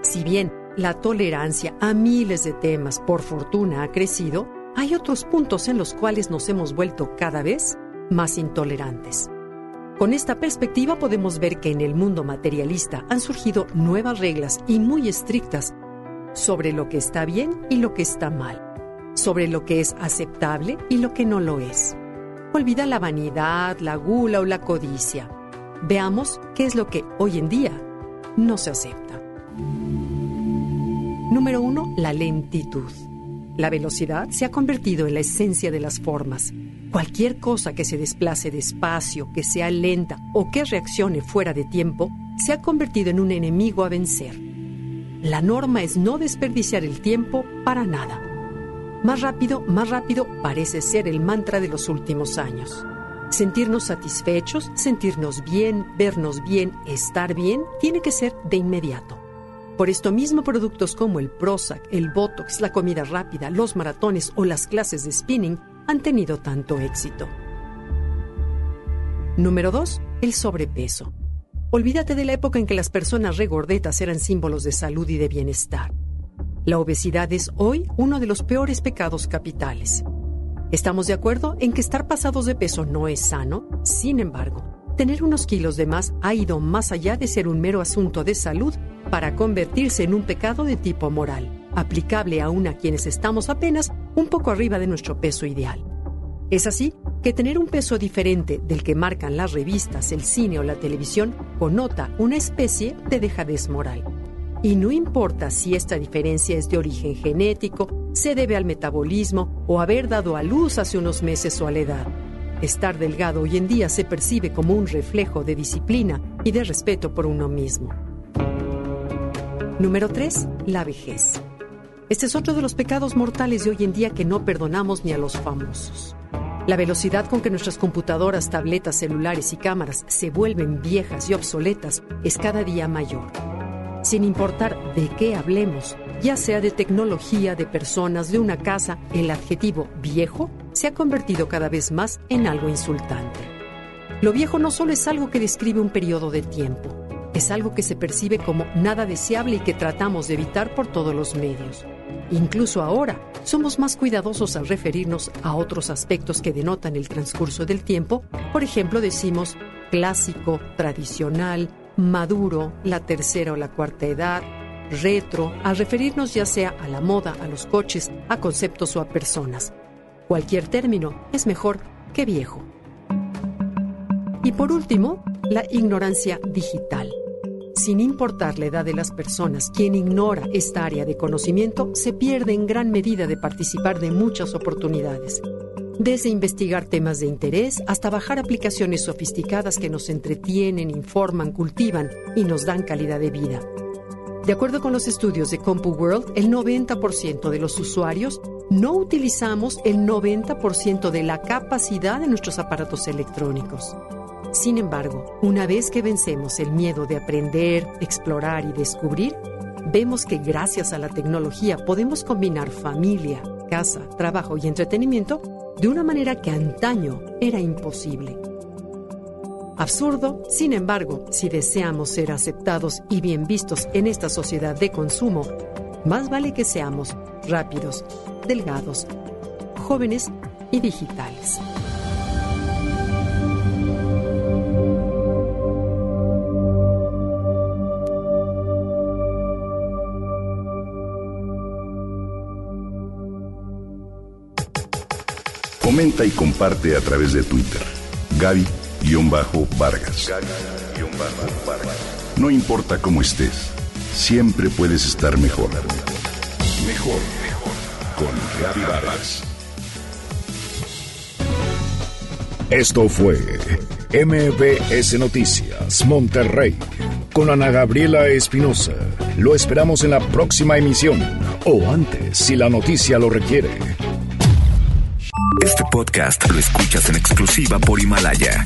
Si bien la tolerancia a miles de temas por fortuna ha crecido, hay otros puntos en los cuales nos hemos vuelto cada vez más intolerantes. Con esta perspectiva podemos ver que en el mundo materialista han surgido nuevas reglas y muy estrictas sobre lo que está bien y lo que está mal, sobre lo que es aceptable y lo que no lo es. Olvida la vanidad, la gula o la codicia. Veamos qué es lo que hoy en día no se acepta. Número 1. La lentitud. La velocidad se ha convertido en la esencia de las formas. Cualquier cosa que se desplace despacio, que sea lenta o que reaccione fuera de tiempo, se ha convertido en un enemigo a vencer. La norma es no desperdiciar el tiempo para nada. Más rápido, más rápido parece ser el mantra de los últimos años. Sentirnos satisfechos, sentirnos bien, vernos bien, estar bien, tiene que ser de inmediato. Por esto mismo productos como el Prozac, el Botox, la comida rápida, los maratones o las clases de spinning han tenido tanto éxito. Número 2. El sobrepeso. Olvídate de la época en que las personas regordetas eran símbolos de salud y de bienestar. La obesidad es hoy uno de los peores pecados capitales. Estamos de acuerdo en que estar pasados de peso no es sano, sin embargo, tener unos kilos de más ha ido más allá de ser un mero asunto de salud para convertirse en un pecado de tipo moral, aplicable aún a quienes estamos apenas un poco arriba de nuestro peso ideal. Es así que tener un peso diferente del que marcan las revistas, el cine o la televisión connota una especie de dejadez moral. Y no importa si esta diferencia es de origen genético, se debe al metabolismo o haber dado a luz hace unos meses o a la edad. Estar delgado hoy en día se percibe como un reflejo de disciplina y de respeto por uno mismo. Número 3. La vejez. Este es otro de los pecados mortales de hoy en día que no perdonamos ni a los famosos. La velocidad con que nuestras computadoras, tabletas, celulares y cámaras se vuelven viejas y obsoletas es cada día mayor. Sin importar de qué hablemos, ya sea de tecnología, de personas, de una casa, el adjetivo viejo se ha convertido cada vez más en algo insultante. Lo viejo no solo es algo que describe un periodo de tiempo, es algo que se percibe como nada deseable y que tratamos de evitar por todos los medios. Incluso ahora, somos más cuidadosos al referirnos a otros aspectos que denotan el transcurso del tiempo. Por ejemplo, decimos clásico, tradicional, maduro, la tercera o la cuarta edad, retro, al referirnos ya sea a la moda, a los coches, a conceptos o a personas. Cualquier término es mejor que viejo. Y por último, la ignorancia digital. Sin importar la edad de las personas, quien ignora esta área de conocimiento se pierde en gran medida de participar de muchas oportunidades. Desde investigar temas de interés hasta bajar aplicaciones sofisticadas que nos entretienen, informan, cultivan y nos dan calidad de vida. De acuerdo con los estudios de CompuWorld, el 90% de los usuarios no utilizamos el 90% de la capacidad de nuestros aparatos electrónicos. Sin embargo, una vez que vencemos el miedo de aprender, explorar y descubrir, vemos que gracias a la tecnología podemos combinar familia, casa, trabajo y entretenimiento de una manera que antaño era imposible. Absurdo, sin embargo, si deseamos ser aceptados y bien vistos en esta sociedad de consumo, más vale que seamos rápidos, delgados, jóvenes y digitales. Comenta y comparte a través de Twitter. Gaby-Vargas. No importa cómo estés, siempre puedes estar mejor. Mejor, mejor. Con Gaby Vargas. Esto fue MBS Noticias Monterrey con Ana Gabriela Espinosa. Lo esperamos en la próxima emisión o antes si la noticia lo requiere. Este podcast lo escuchas en exclusiva por Himalaya.